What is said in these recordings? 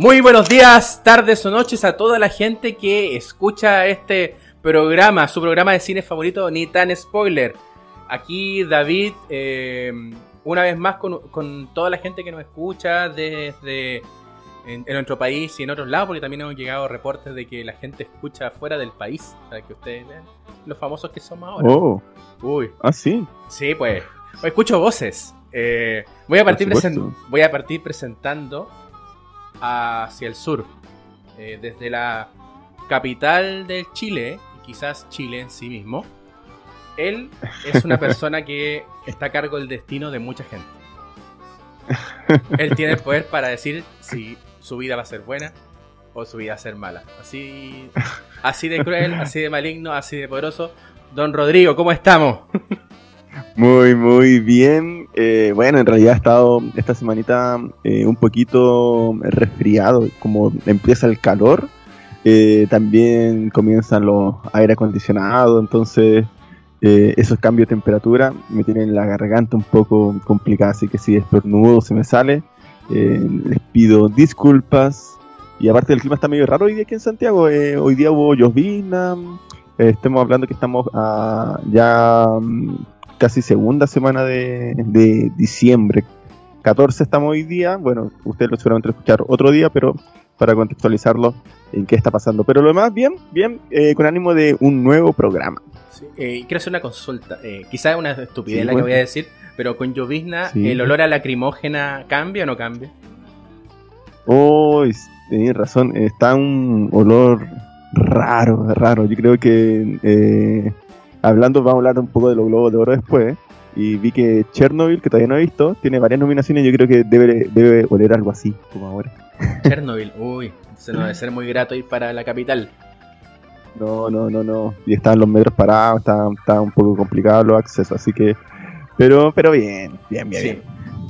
Muy buenos días, tardes o noches a toda la gente que escucha este programa, su programa de cine favorito, ni tan spoiler. Aquí David, eh, una vez más con, toda la gente que nos escucha desde en, nuestro país y en otros lados, porque también hemos llegado reportes de que la gente escucha fuera del país, para que ustedes vean los famosos que somos ahora. Oh. Uy. Ah, sí. Sí, pues. Escucho voces. Eh, voy, a partir voy a partir presentando hacia el sur, eh, desde la capital del Chile, quizás Chile en sí mismo. Él es una persona que está a cargo del destino de mucha gente. Él tiene el poder para decir si su vida va a ser buena o su vida va a ser mala. Así, así de cruel, así de maligno, así de poderoso. Don Rodrigo, ¿cómo estamos? Muy, muy bien. Eh, bueno, en realidad he estado esta semanita eh, un poquito resfriado, como empieza el calor, eh, también comienzan los aire acondicionados, entonces esos cambios de temperatura me tienen la garganta un poco complicada, así que si estornudo se me sale, les pido disculpas. Y aparte el clima está medio raro hoy día aquí en Santiago, hoy día hubo llovizna, estamos hablando que estamos ya mm, casi segunda semana de, diciembre. 14 estamos hoy día, bueno, ustedes lo seguramente lo escuchar otro día, pero para contextualizarlo en qué está pasando. Pero lo demás, bien, bien, eh, con ánimo de un nuevo programa. Eh, quiero hacer una consulta, eh, quizás es una estupidez la que voy a decir, pero con llovizna, ¿el olor a lacrimógena cambia o no cambia? Oh, tienes razón, está un olor raro, raro. Yo creo que eh, hablando, vamos a hablar un poco de los globos de oro después. Y vi que Chernobyl, que todavía no he visto, tiene varias nominaciones. Yo creo que debe, debe oler algo así, como ahora. Chernobyl, uy, se nos debe ser muy grato ir para la capital. No, no, no, no. Y estaban los metros parados, está, un poco complicado los accesos, así que. Pero, pero bien, bien, bien, bien.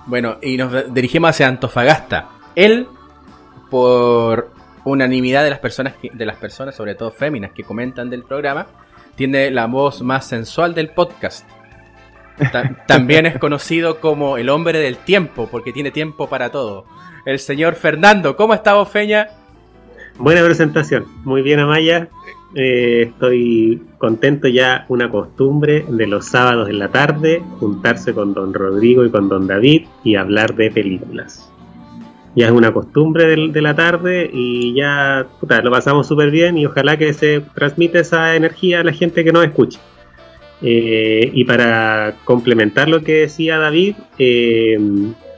Bueno, y nos dirigimos hacia Antofagasta. Él, por unanimidad de las personas, de las personas, sobre todo féminas, que comentan del programa, tiene la voz más sensual del podcast. también es conocido como el hombre del tiempo, porque tiene tiempo para todo. El señor Fernando, ¿cómo está vos, Feña? Buena presentación, muy bien Amaya. Eh, estoy contento ya, una costumbre de los sábados en la tarde, juntarse con don Rodrigo y con don David y hablar de películas ya es una costumbre de, la tarde y ya lo pasamos súper bien y ojalá que se transmite esa energía a la gente que nos escucha. Eh, y para complementar lo que decía David, eh,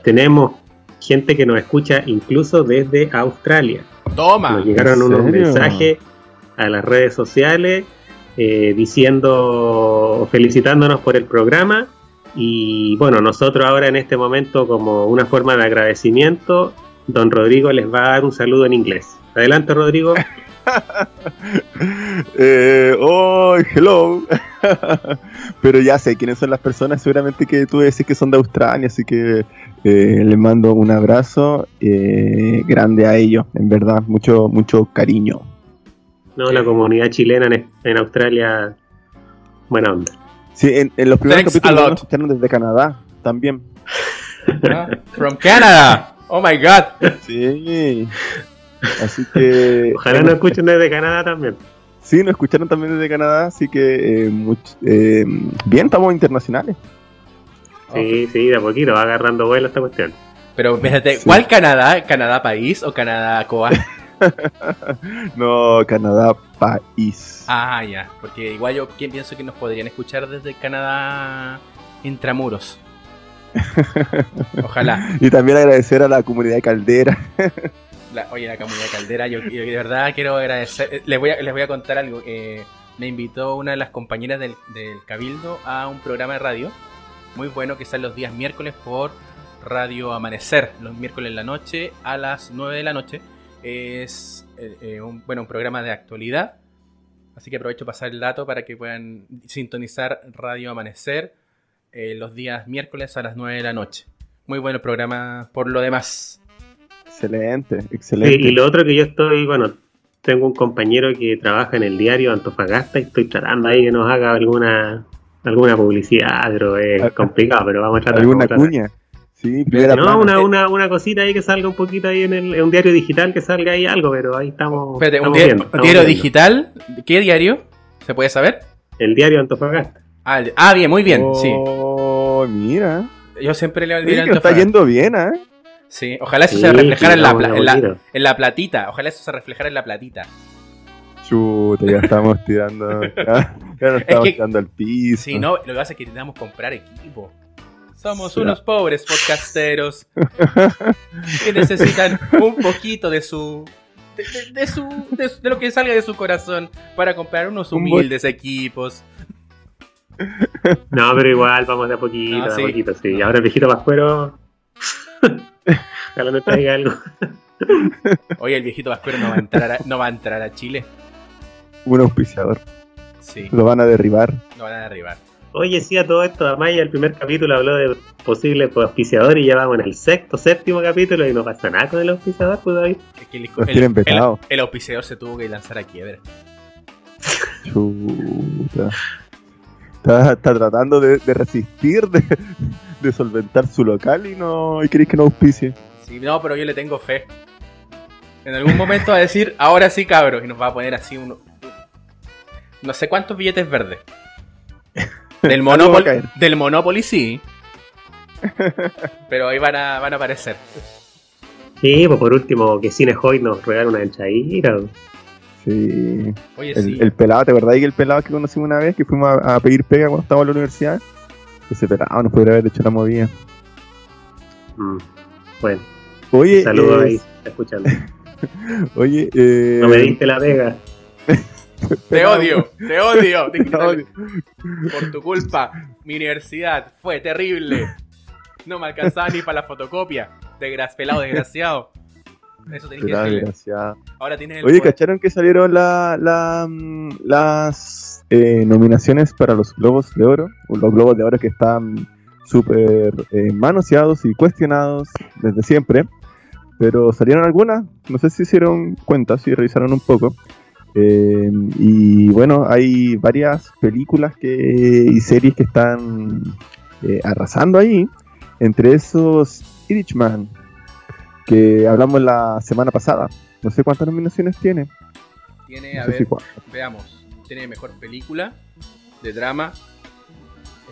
tenemos gente que nos escucha incluso desde Australia. Toma. Nos llegaron unos mensajes a las redes sociales eh, diciendo, felicitándonos por el programa. Y bueno, nosotros ahora en este momento como una forma de agradecimiento don Rodrigo les va a dar un saludo en inglés. Adelante, Rodrigo. eh, oh, hello. Pero ya sé quiénes son las personas, seguramente que tú decís que son de Australia, así que eh, les mando un abrazo eh, grande a ellos, en verdad, mucho, mucho cariño. No, la comunidad chilena en, Australia, buena onda. Sí, en, los primeros capítulos nos escucharon desde Canadá también. Ah, from Canada. Oh my god. Sí. Así que. Ojalá nos escuchen desde Canadá también. Sí, nos escucharon también desde Canadá, así que eh, eh, bien, estamos internacionales. Sí, sí, de a poquito va agarrando vuelo esta cuestión. Pero espérate, ¿cuál Canadá? ¿Canadá país o Canadá Coa? no, Canadá país. Ah, ya, porque igual yo pienso que nos podrían escuchar desde Canadá intramuros. Ojalá. y también agradecer a la comunidad de Caldera. oye, la comunidad de Caldera, yo, de verdad quiero agradecer. Eh, les voy a, les voy a contar algo. Eh, me invitó una de las compañeras del, Cabildo a un programa de radio muy bueno que sale los días miércoles por Radio Amanecer, los miércoles en la noche a las 9 de la noche. Es eh, un, bueno, un programa de actualidad. Así que aprovecho para pasar el dato para que puedan sintonizar Radio Amanecer eh, los días miércoles a las 9 de la noche. Muy bueno el programa por lo demás. Excelente, excelente. y lo otro que yo estoy, bueno, tengo un compañero que trabaja en el diario Antofagasta y estoy tratando ahí que nos haga alguna alguna publicidad, pero es complicado, pero vamos a tratar. ¿Alguna cuña? Sí, primera No, plana. una, una, una cosita ahí que salga un poquito ahí en, el, en un diario digital que salga ahí algo, pero ahí estamos. Espérate, un diario, viendo, estamos diario viendo. digital. ¿Qué diario? ¿Se puede saber? El diario Antofagasta. Ah, el- ah, bien, muy bien, sí. Oh, mira. Yo siempre leo el diario que nos está Antofagasta. yendo bien, ¿eh? Sí, ojalá eso Sí, se reflejara en la, en, la, bonito. en la platita. Ojalá eso se reflejara en la platita. Chuta, ya estamos tirando. Ya, ya nos estamos que- tirando al piso. Sí, no, lo que pasa es que necesitamos comprar equipo. Somos unos pobres podcasteros que necesitan un poquito de su. De, de- de su de, de lo que salga de su corazón para comprar unos Un humildes equipos. No, pero igual vamos de a poquito, No, de a poquito, sí. Ahora el viejito Pascuero. Ojalá nos traiga algo. Oye, el viejito Vascuero no va a entrar a, no va a entrar a Chile. Un auspiciador. Sí, Lo van a derribar. lo van a derribar. Oye, sí, a todo esto, Amaya, el primer capítulo habló de posible auspiciador y ya vamos en el sexto, séptimo capítulo y no pasa nada con el auspiciador, pues David. Es que el, vetado. el auspiciador se tuvo que lanzar a quiebra. Chuta. Está, está tratando de, de resistir, de, de solventar su local y no y queréis que no auspicie. Sí, no, pero yo le tengo fe. En algún momento va a decir, ahora sí, cabros, y nos va a poner así uno. No sé cuántos billetes verdes. Del Monopoly, del Monopoly sí. Pero ahí van a, van a aparecer. Sí, pues por último, que Cine Hoy nos regala una enchadita. Sí. Oye, El, sí. el pelado, ¿te verdad que el pelado que conocimos una vez que fuimos a, a pedir pega cuando estábamos en la universidad? Ese pelado nos podría haber hecho la movida. Mm. Bueno, Oye, saludos eh, ahí, está escuchando. Oye, eh, No me diste la pega. Te odio, te odio. te odio. Por tu culpa, mi universidad fue terrible. No me alcanzaba ni para la fotocopia. Desgra pelado desgraciado. Eso tenés que Pelado desgraciado. Ahora tienes el Oye, poder. ¿cacharon que salieron la, la, mm, las eh, nominaciones para los Globos de Oro? Los Globos de Oro que están súper eh, manoseados y cuestionados desde siempre. Pero salieron algunas, no sé si hicieron cuenta, si revisaron un poco. Eh, y bueno, hay varias películas que, y series que están eh, arrasando ahí. Entre esos, Irishman, que hablamos la semana pasada. No sé cuántas nominaciones tiene. Tiene, No a ver, si veamos. Tiene mejor película de drama.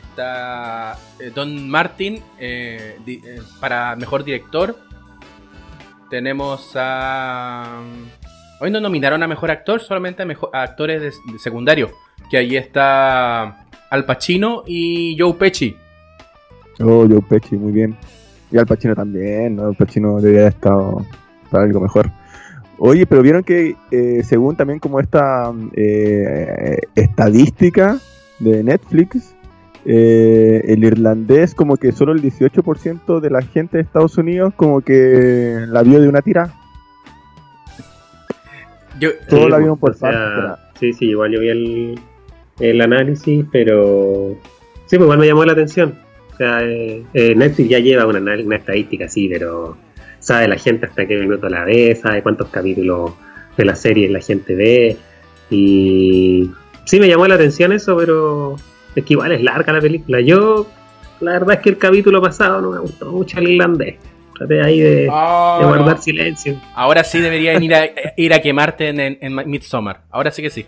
Está eh, Don Martin eh, di- eh, para mejor director. Tenemos a. Hoy no nominaron a mejor actor, solamente a, mejor, actores de, secundario. Que ahí está Al Pacino y Joe Pesci. Oh, Joe Pesci, muy bien. Y Al Pacino también. Al Pacino debería haber estado para algo mejor. Oye, pero vieron que eh, según también como esta eh, estadística de Netflix, eh, el irlandés como que solo el 18% de la gente de Estados Unidos como que la vio de una tira. Yo, Todos Sí, la vieron por parte. Sí, sí, igual yo vi el, el análisis, pero sí, pues igual me llamó la atención. O sea, eh, eh, Netflix ya lleva una, una estadística así, pero sabe la gente hasta qué minuto la ve, sabe cuántos capítulos de la serie la gente ve. Y sí, me llamó la atención eso, pero es que igual es larga la película. Yo, la verdad es que el capítulo pasado no me gustó mucho el irlandés. Traté ahí de, de Ah, guardar no. silencio. Ahora sí deberían ir a, ir a quemarte en, en, en Midsommar. Ahora sí que sí.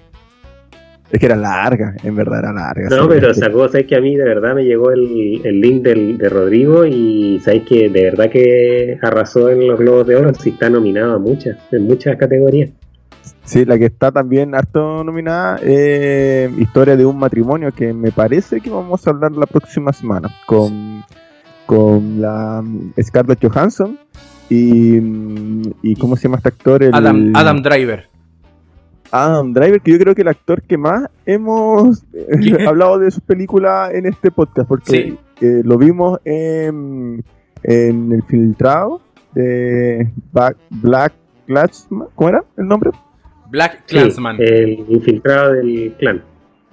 Es que era larga, en verdad era larga. No, sí. pero sacó, sabes que a mí de verdad me llegó el, el link del, de Rodrigo y sabes que de verdad que arrasó en los Globos de Oro, sí está nominado a muchas, en muchas categorías. Sí, la que está también harto nominada, eh, Historia de un matrimonio, que me parece que vamos a hablar la próxima semana con, con la mm, Scarlett Johansson y, mm, y ¿cómo se llama este actor? El- Adam, Adam Driver. Adam Driver, que yo creo que el actor que más hemos hablado de sus películas en este podcast, porque Sí. eh, lo vimos en, en el filtrado de Ba- Black Klansman, ¿cómo era el nombre? Black Sí, Clansman. el infiltrado del clan.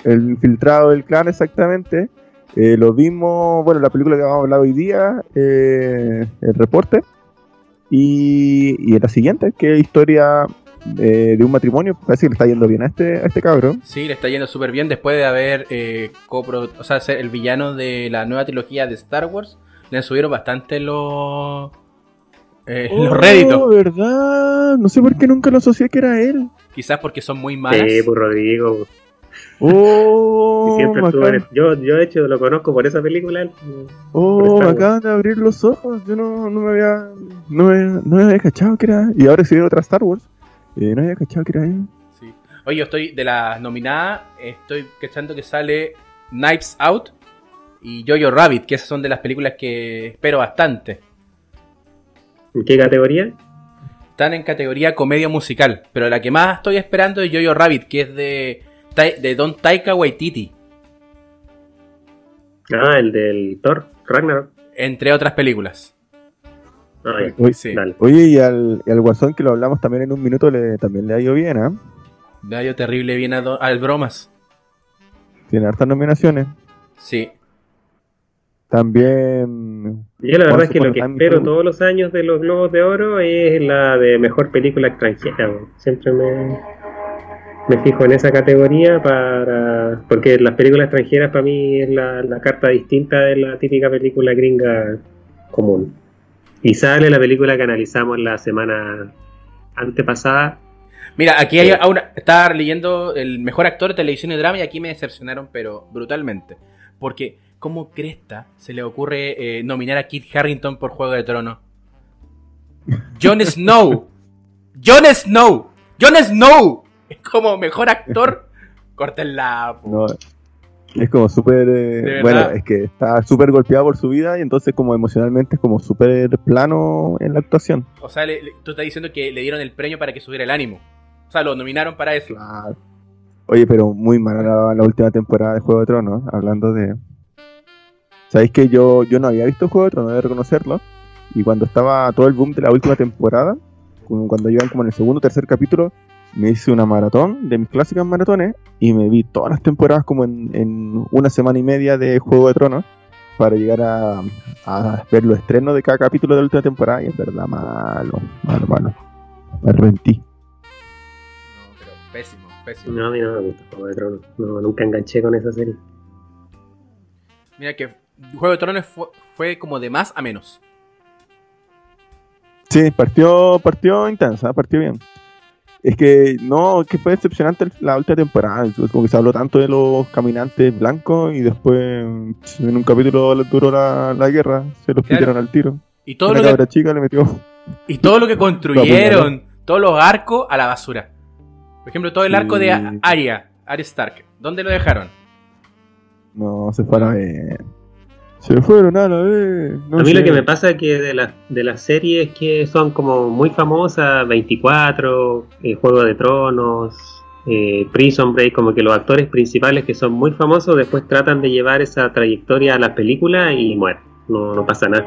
El infiltrado del clan, exactamente. Eh, lo vimos, bueno, la película que vamos a hablar hoy día, eh, el reporte. Y, y la siguiente, que es historia eh, de un matrimonio. Parece que le está yendo bien a este, a este cabrón. Sí, le está yendo súper bien después de haber eh, copro, o sea, ser el villano de la nueva trilogía de Star Wars le subieron bastante los, eh, Oh, los réditos. verdad. No sé por qué nunca lo asocié que era él. Quizás porque son muy malas. Sí, pues Rodrigo. Oh, y siempre me estuvo en- acaban, yo, yo, de hecho, lo conozco por esa película. oh, me acaban de abrir los ojos. Yo no, no me había. No me, no me había cachado que era. Y ahora si veo otra Star Wars. eh, no había cachado que era él. Sí. Oye, yo estoy de las nominadas, estoy cachando que sale Knives Out y Jojo Rabbit, que esas son de las películas que espero bastante. ¿En qué categoría? Están en categoría comedia musical, pero la que más estoy esperando es Jojo Rabbit, que es de, de Don Taika Waititi, Ah, el del Thor, Ragnarok. entre otras películas. Ah, ya. Oye, Sí. Oye, y al, y al Guasón que lo hablamos también en un minuto, le, también le ha ido bien, ¿ah? Le ha ido terrible bien a do- al bromas. Tiene hartas nominaciones. Sí. También. Yo la verdad es que lo que espero todos los años de los Globos de Oro es la de mejor película extranjera. güey. Siempre me, me fijo en esa categoría para porque las películas extranjeras para mí es la, la carta distinta de la típica película gringa común. Y sale la película que analizamos la semana antepasada. Mira, aquí hay a una, estaba leyendo el mejor actor de televisión y drama y aquí me decepcionaron, pero brutalmente. Porque, ¿cómo cresta se le ocurre eh, nominar a Kit Harrington por Juego de Tronos? Jon Snow. Jon Snow. Jon Snow. Es como mejor actor. Córtenla. No, es como súper. eh, bueno, es que está súper golpeado por su vida y entonces, como emocionalmente, es como súper plano en la actuación. O sea, le- le- tú estás diciendo que le dieron el premio para que subiera el ánimo. O sea, lo nominaron para eso. Claro. Oye, pero muy mala la, la última temporada de Juego de Tronos, hablando de... ¿Sabéis que yo, yo no había visto Juego de Tronos, de reconocerlo? Y cuando estaba todo el boom de la última temporada, cuando iban como en el segundo o tercer capítulo, me hice una maratón de mis clásicas maratones y me vi todas las temporadas como en, en una semana y media de Juego de Tronos para llegar a, a ver los estrenos de cada capítulo de la última temporada y es verdad, malo, malo, malo. Me arrepentí. No, pero pésimo, pésimo. No, a mí no me gusta Juego de Tronos. No, nunca enganché con esa serie. Mira que Juego de Tronos fue, fue como de más a menos. Sí, partió, partió intensa, partió bien. Es que no, que fue decepcionante la última temporada. es Como que se habló tanto de los caminantes blancos y después en un capítulo duró la, la guerra, se los Claro. pidieron al tiro. Y todo, Una lo que, cabra chica le metió. y todo lo que construyeron, todos los arcos a la basura. Por ejemplo, todo el arco de. Arya, Arya Stark. ¿Dónde lo dejaron? No, se fueron a ver. Se fueron a la vez. No a mí lo que me pasa es que de las de las series que son como muy famosas, 24, eh, Juego de Tronos, eh, Prison Break, como que los actores principales que son muy famosos después tratan de llevar esa trayectoria a las películas y mueren, no, no pasa nada.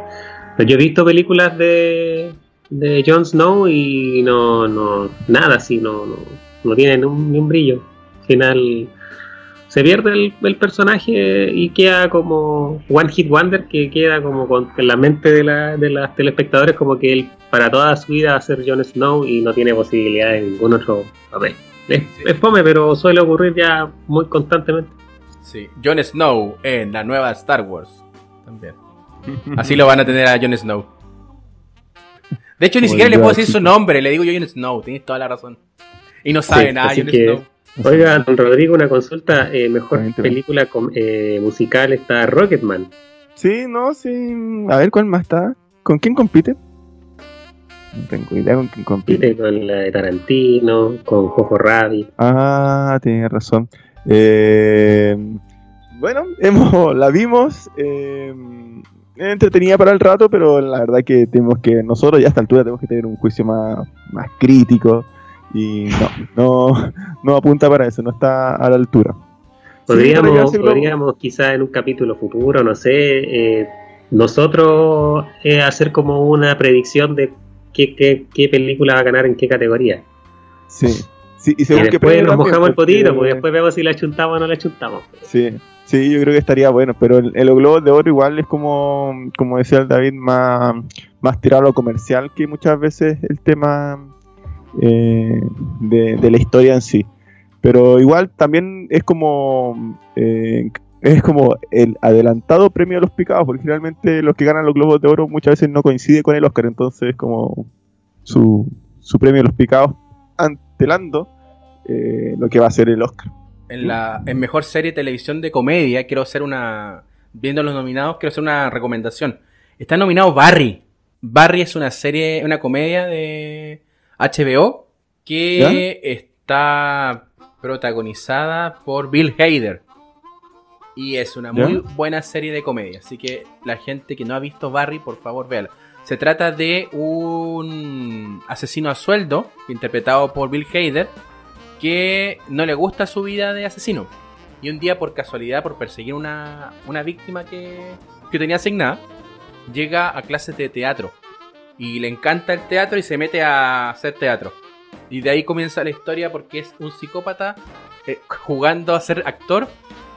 Pero yo he visto películas de, de Jon Snow y no, no nada así, no, no, no tienen un- ni un brillo. Al final se pierde el, el personaje y queda como One Hit Wonder, que queda como con, en la mente de, la, de las telespectadores como que él para toda su vida va a ser Jon Snow y no tiene posibilidad de ningún otro papel. Es, Sí. es fome, pero suele ocurrir ya muy constantemente. Sí, Jon Snow en la nueva Star Wars. También. Así lo van a tener a Jon Snow. De hecho, ni siquiera le puedo decir su nombre, le digo Jon Snow, tienes toda la razón. Y no sabe Sí, nada, Jon que- Snow. Oiga, don Rodrigo, una consulta. eh, mejor película com- eh, musical está Rocketman. Sí, no, sí. A ver cuál más está. ¿Con quién compite? No tengo idea con quién compite. Compite con la de Tarantino, con Jojo Rabbit. Ah, tienes razón. Eh, bueno, hemos, la vimos. eh, entretenida para el rato, pero la verdad que tenemos que, nosotros ya a esta altura tenemos que tener un juicio más, más crítico. Y no, no, no apunta para eso, no está a la altura. Sí, Podríamos, globo. podríamos quizás en un capítulo futuro, no sé, eh, nosotros eh, hacer como una predicción de qué, qué, qué película va a ganar en qué categoría. Sí. sí y según después nos mojamos el porque- potito, porque después vemos si la chuntamos o no la chuntamos. Sí, sí, yo creo que estaría bueno, pero el, el Globo de Oro igual es como, como decía el David, más, más tirado a lo comercial que muchas veces el tema eh, de, la historia en sí. Pero igual también es como, eh, es como el adelantado premio a los picados, porque finalmente los que ganan los Globos de Oro muchas veces no coincide con el Oscar, entonces es como su, su premio a los picados antelando eh, lo que va a ser el Oscar. En la en mejor serie de televisión de comedia, quiero hacer una. Viendo los nominados, quiero hacer una recomendación. Está nominado Barry. Barry es una serie, una comedia de HBO que está protagonizada por Bill Hader. Y es una muy buena serie de comedia. Así que la gente que no ha visto Barry, por favor, véala. Se trata de un asesino a sueldo, interpretado por Bill Hader, que no le gusta su vida de asesino. Y un día, por casualidad, por perseguir una, una víctima que, que tenía asignada, llega a clases de teatro. Y le encanta el teatro y se mete a hacer teatro. Y de ahí comienza la historia porque es un psicópata eh, jugando a ser actor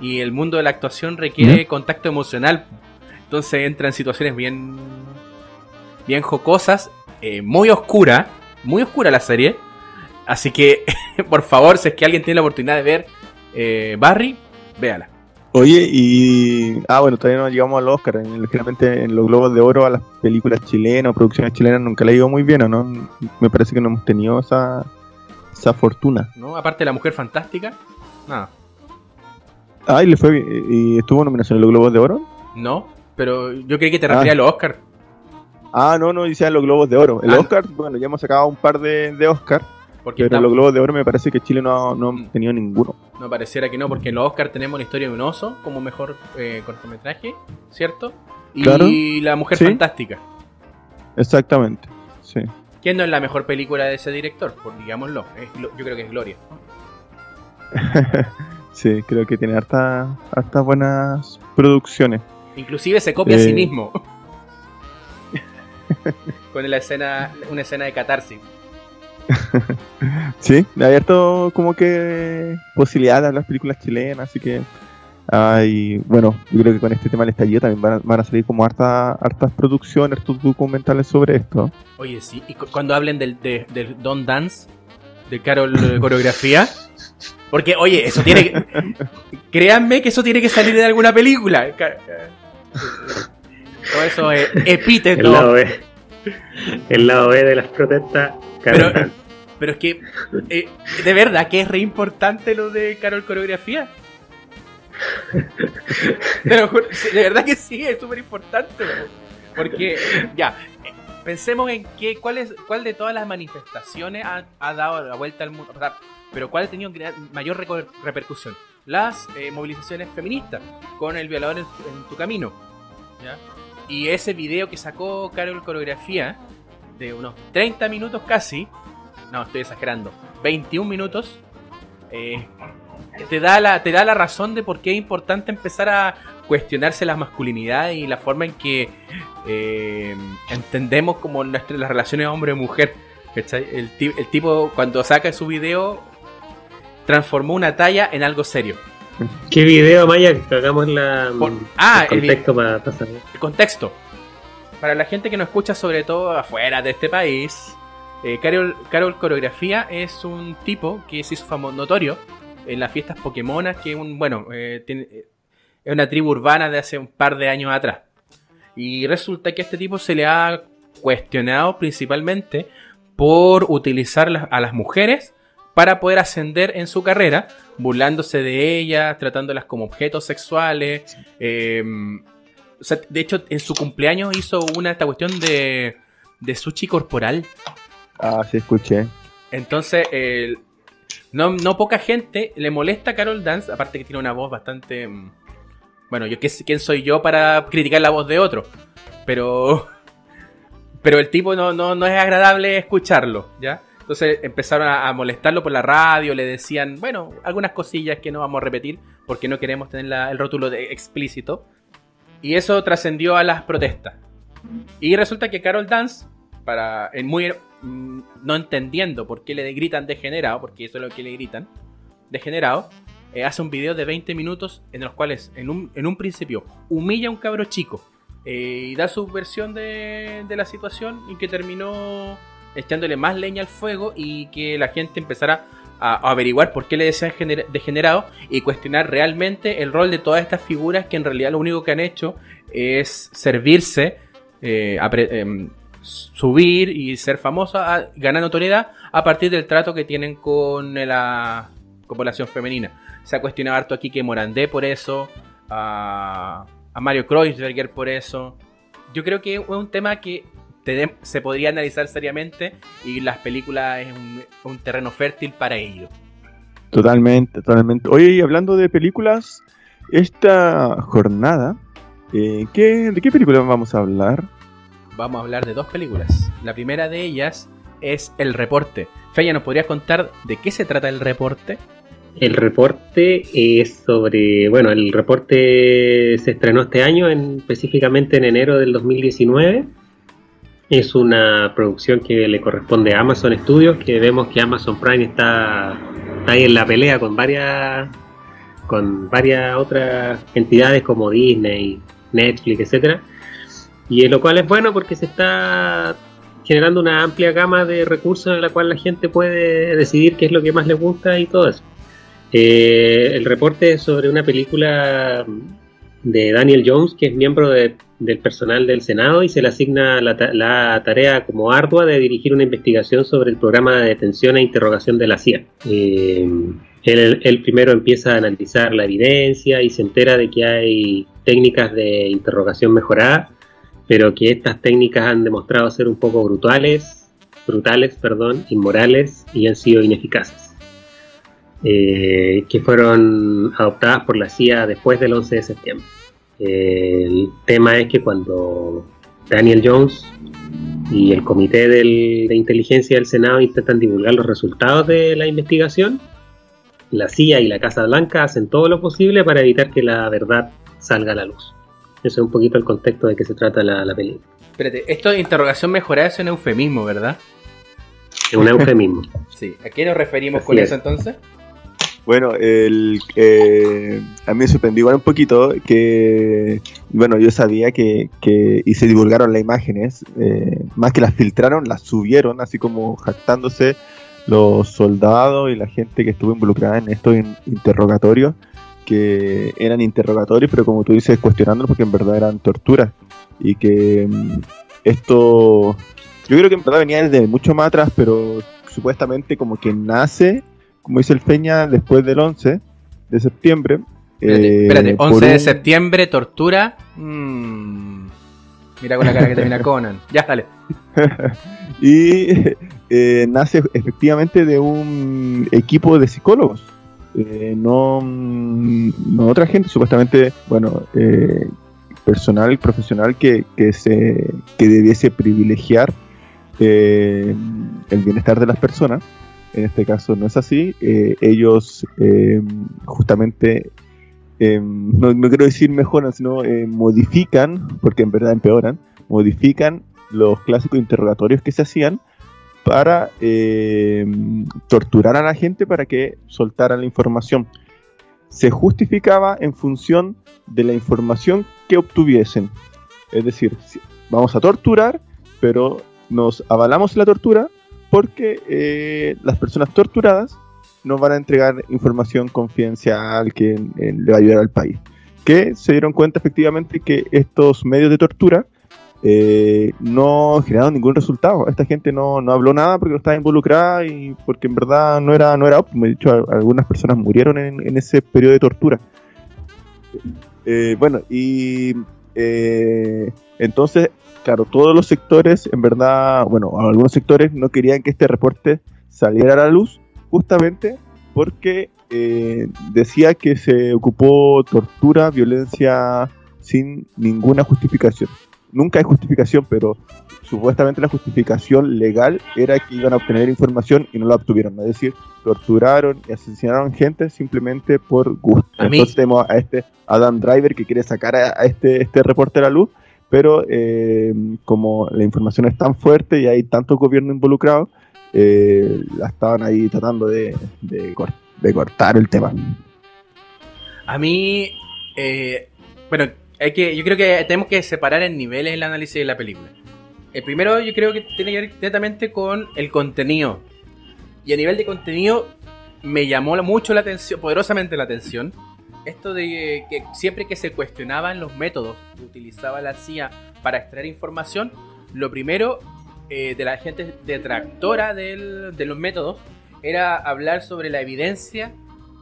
y el mundo de la actuación requiere contacto emocional. Entonces entra en situaciones bien, bien jocosas, eh, muy oscura, muy oscura la serie. Así que, por favor, si es que alguien tiene la oportunidad de ver eh, Barry, véala. Oye, y. Ah, bueno, todavía no llegamos al Oscar. Generalmente en los Globos de Oro a las películas chilenas o producciones chilenas nunca le ha ido muy bien, ¿o no? Me parece que no hemos tenido esa, esa fortuna. ¿No? Aparte de La Mujer Fantástica, nada. Ah, ¿y, le fue, ¿y estuvo nominación en los Globos de Oro? No, pero yo creí que te refería ah. a los Oscar. Ah, no, no, decía los Globos de Oro. El ah. Oscar, bueno, ya hemos sacado un par de, de Oscar. Pero los Globos de Oro me parece que Chile no, no ha mm. tenido ninguno. No pareciera que no, porque en los Oscar tenemos la historia de un oso como mejor eh, cortometraje, ¿cierto? Y la mujer fantástica. Exactamente, sí. ¿Quién no es la mejor película de ese director? Por digámoslo, yo creo que es Gloria. sí, creo que tiene hartas harta buenas producciones. Inclusive se copia a sí eh. mismo. Con la escena, una escena de catarsis. sí, hay abierto como que posibilidades a las películas chilenas, así que hay, bueno, yo creo que con este tema del estallido también van a, salir como hartas hartas producciones, hartos documentales sobre esto. Oye, sí, y cuando hablen del, del Don Dance, de Carol Coreografía, porque, oye, eso tiene que... créanme que eso tiene que salir de alguna película. Todo eso es epíteto. El lado B. El lado B de las protestas pero, pero es que, eh, de verdad que es re importante lo de Carol Coreografía. Pero de verdad que sí, es súper importante. Porque, ya, pensemos en qué, cuál, es, cuál de todas las manifestaciones ha, dado la vuelta al mundo. pero cuál ha tenido mayor repercusión. Las eh, movilizaciones feministas, con el violador en, tu camino. Y ese video que sacó Carol Coreografía, de unos 30 minutos casi, no, estoy exagerando, 21 minutos, eh, te, da la, te da la razón de por qué es importante empezar a cuestionarse la masculinidad y la forma en que eh, entendemos como nuestras, las relaciones hombre-mujer. El, el tipo cuando saca su video transformó una talla en algo serio. ¿Qué video, Maya? Que hagamos la, ah, el contexto para pasar. El contexto. Para la gente que nos escucha, sobre todo afuera de este país, eh, Carol, Carol, Coreografía es un tipo que se hizo famoso, notorio en las fiestas Pokémonas, que un, bueno, eh, eh, es una tribu urbana de hace un par de años atrás. Y resulta que a este tipo se le ha cuestionado principalmente por utilizar a las mujeres para poder ascender en su carrera, burlándose de ellas, tratándolas como objetos sexuales. Eh, de hecho, en su cumpleaños hizo una esta cuestión de, de sushi corporal. Ah, sí, escuché. Entonces, no, no poca gente le molesta a Carol Dance, aparte que tiene una voz bastante... Mm, bueno, yo quién soy yo para criticar la voz de otro. Pero... Pero el tipo no, no, no es agradable escucharlo, ¿ya? Entonces empezaron a, molestarlo por la radio, le decían, bueno, algunas cosillas que no vamos a repetir porque no queremos tener el rótulo explícito. Y eso trascendió a las protestas. Y resulta que Carol Dance, para, en muy, mm, no entendiendo por qué le gritan degenerado, porque eso es lo que le gritan, degenerado, eh, hace un video de 20 minutos en los cuales en un, en un principio humilla a un cabro chico eh, y da su versión de la situación y que terminó echándole más leña al fuego y que la gente empezara a, averiguar por qué le decían degenerado y cuestionar realmente el rol de todas estas figuras que en realidad lo único que han hecho es servirse, eh, em, subir y ser famosa, ganar notoriedad a partir del trato que tienen con la población femenina. Se ha cuestionado harto aquí que Morandé por eso, a, a Mario Kreuzberger por eso. Yo creo que es un tema que se podría analizar seriamente y las películas es un, terreno fértil para ello. Totalmente, totalmente. Oye, y hablando de películas, esta jornada, eh, ¿de qué película vamos a hablar? Vamos a hablar de dos películas. La primera de ellas es El Reporte. Feya, ¿nos podrías contar de qué se trata el reporte? El reporte es sobre, bueno, el reporte se estrenó este año, en, específicamente en enero del 2019 es una producción que le corresponde a Amazon Studios, que vemos que Amazon Prime está, ahí en la pelea con varias con varias otras entidades como Disney, Netflix, etcétera. Y lo cual es bueno porque se está generando una amplia gama de recursos en la cual la gente puede decidir qué es lo que más le gusta y todo eso. Eh, el reporte es sobre una película de Daniel Jones, que es miembro del personal del Senado y se le asigna la, tarea como ardua de dirigir una investigación sobre el programa de detención e interrogación de la CIA. Eh, él, primero empieza a analizar la evidencia y se entera de que hay técnicas de interrogación mejoradas, pero que estas técnicas han demostrado ser un poco brutales, brutales, perdón, inmorales y han sido ineficaces. Eh, que fueron adoptadas por la CIA después del 11 de septiembre. El tema es que cuando Daniel Jones y el comité de inteligencia del Senado intentan divulgar los resultados de la investigación, la CIA y la Casa Blanca hacen todo lo posible para evitar que la verdad salga a la luz. Ese es un poquito el contexto de que se trata la, película. Espérate, esto de interrogación mejorada es un eufemismo, ¿verdad? Es un eufemismo. sí, ¿a qué nos referimos con eso entonces? Bueno, el, eh, a mí me sorprendió igual un poquito que, bueno, yo sabía que, que y se divulgaron las imágenes, eh, más que las filtraron, las subieron, así como jactándose los soldados y la gente que estuvo involucrada en estos interrogatorios, que eran interrogatorios, pero como tú dices, cuestionándolos porque en verdad eran torturas. Y que mm, esto, yo creo que en verdad venía desde mucho más atrás, pero supuestamente como que nace como dice el Peña, después del 11 de septiembre. Espérate, 11 eh, de septiembre, tortura. Mm, mira con la cara que termina Conan. Ya, dale. y eh, nace efectivamente de un equipo de psicólogos. Eh, no, no otra gente, supuestamente, bueno, personal, profesional que, que, se, que debiese privilegiar el bienestar de las personas en este caso no es así. Eh, ellos eh, justamente, eh, no, quiero decir mejoran, sino modifican, porque en verdad empeoran, modifican los clásicos interrogatorios que se hacían para torturar a la gente para que soltaran la información. Se justificaba en función de la información que obtuviesen. Es decir, vamos a torturar, pero nos avalamos la tortura porque eh, las personas torturadas no van a entregar información confidencial que le va a ayudar al país. Que se dieron cuenta efectivamente que estos medios de tortura eh, no generaron ningún resultado. Esta gente no, habló nada porque no estaba involucrada y porque en verdad no era, no era óptimo. De hecho, algunas personas murieron en, ese periodo de tortura. Eh, bueno, y entonces claro, todos los sectores, en verdad, bueno, algunos sectores no querían que este reporte saliera a la luz, justamente porque eh, decía que se ocupó tortura, violencia sin ninguna justificación. Nunca hay justificación, pero supuestamente la justificación legal era que iban a obtener información y no la obtuvieron. Es decir, torturaron y asesinaron gente simplemente por gusto. Entonces tenemos a este Adam Driver que quiere sacar a, este, este reporte a la luz pero eh, como la información es tan fuerte y hay tanto gobierno involucrado, eh, la estaban ahí tratando de, de, cortar el tema. A mí, eh, bueno, hay que, yo creo que tenemos que separar en niveles el análisis de la película. El primero yo creo que tiene que ver directamente con el contenido. Y a nivel de contenido, me llamó mucho la atención, poderosamente la atención, esto de que siempre que se cuestionaban los métodos que utilizaba la CIA para extraer información, lo primero eh, de la gente detractora de los métodos era hablar sobre la evidencia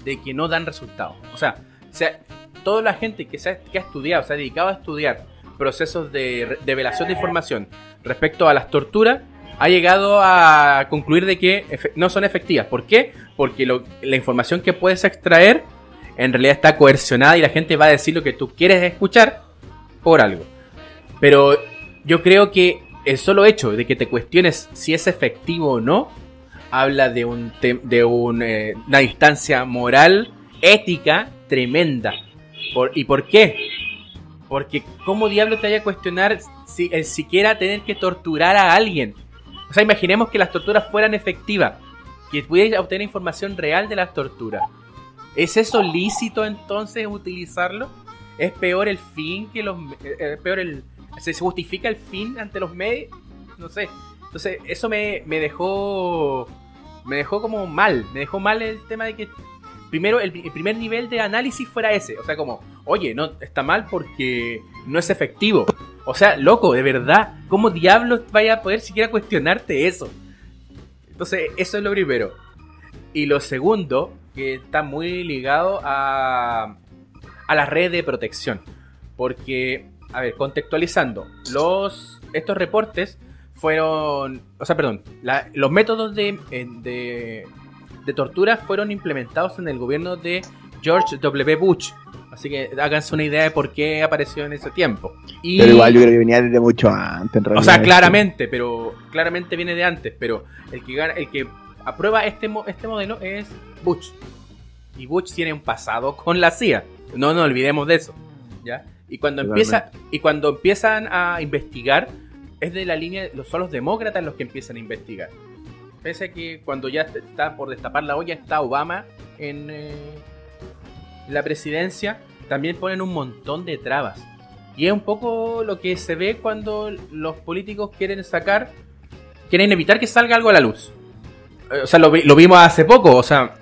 de que no dan resultados. O sea, o sea toda la gente que, se ha, estudiado, se ha dedicado a estudiar procesos de revelación de información respecto a las torturas, ha llegado a concluir de que no son efectivas. ¿Por qué? Porque la información que puedes extraer en realidad está coercionada y la gente va a decir lo que tú quieres escuchar por algo. Pero yo creo que el solo hecho de que te cuestiones si es efectivo o no, habla de, un de eh, una distancia moral, ética tremenda. ¿Y por qué? Porque ¿cómo diablo te vaya a cuestionar si, siquiera tener que torturar a alguien? O sea, imaginemos que las torturas fueran efectivas, que pudieras obtener información real de las torturas. ¿Es eso lícito entonces utilizarlo? ¿Es peor el fin que los... Eh, eh, peor el... ¿Se justifica el fin ante los medios? No sé. Entonces, eso me, me dejó... Me dejó como mal. Me dejó mal el tema de que primero el, primer nivel de análisis fuera ese. O sea, como, oye, no, está mal porque no es efectivo. O sea, loco, de verdad, ¿cómo diablos vaya a poder siquiera cuestionarte eso? Entonces, eso es lo primero. Y lo segundo, que está muy ligado a, a la red de protección. Porque, a ver, contextualizando, los, estos reportes fueron, o sea, perdón, los métodos de, de, de tortura fueron implementados en el gobierno de George W. Bush. Así que háganse una idea de por qué apareció en ese tiempo. pero igual yo creo que venía desde mucho antes. o sea, claramente, pero claramente viene de antes. Pero el que el que aprueba este, este modelo es Bush. Y Bush tiene un pasado con la CIA. No nos olvidemos de eso. ¿ya? Y cuando empieza y cuando empiezan a investigar es de la línea son los demócratas los que empiezan a investigar. Pese a que cuando ya está por destapar la olla está Obama en eh, la presidencia, también ponen un montón de trabas. Y es un poco lo que se ve cuando los políticos quieren sacar, quieren evitar que salga algo a la luz. Eh, o sea, lo, vimos hace poco, o sea,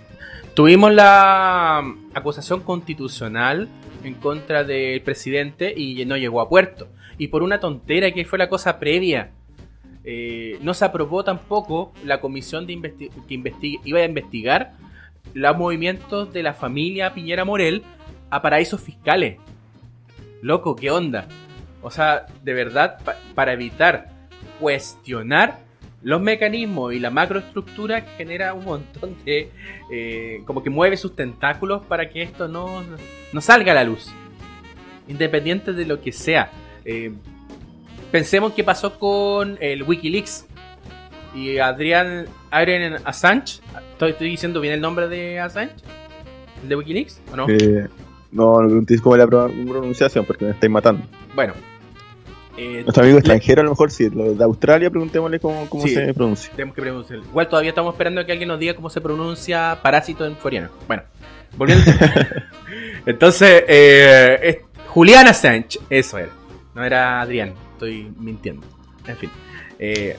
tuvimos la acusación constitucional en contra del presidente y no llegó a puerto. Y por una tontera que fue la cosa previa eh, no se aprobó tampoco la comisión de que iba a investigar los movimientos de la familia Piñera Morel a paraísos fiscales. Loco, ¿qué onda? O sea, de verdad, para evitar cuestionar los mecanismos y la macroestructura genera un montón de... Eh, como que mueve sus tentáculos para que esto no, no salga a la luz. Independiente de lo que sea. Eh, Pensemos qué pasó con el Wikileaks y Adrián Adrian Assange. ¿Estoy, diciendo bien el nombre de Assange? ¿El de Wikileaks o no? Eh, no, no preguntéis cómo es la pronunciación porque me estáis matando. Bueno. Eh, Nuestro amigo extranjero, a lo mejor sí, lo de Australia, preguntémosle cómo, cómo se pronuncia. Tenemos que preguntarle. Igual todavía estamos esperando a que alguien nos diga cómo se pronuncia parásito en coreano. Bueno, volviendo. Entonces, eh, Julián Assange, eso era. No era Adrián estoy mintiendo. En fin. Eh,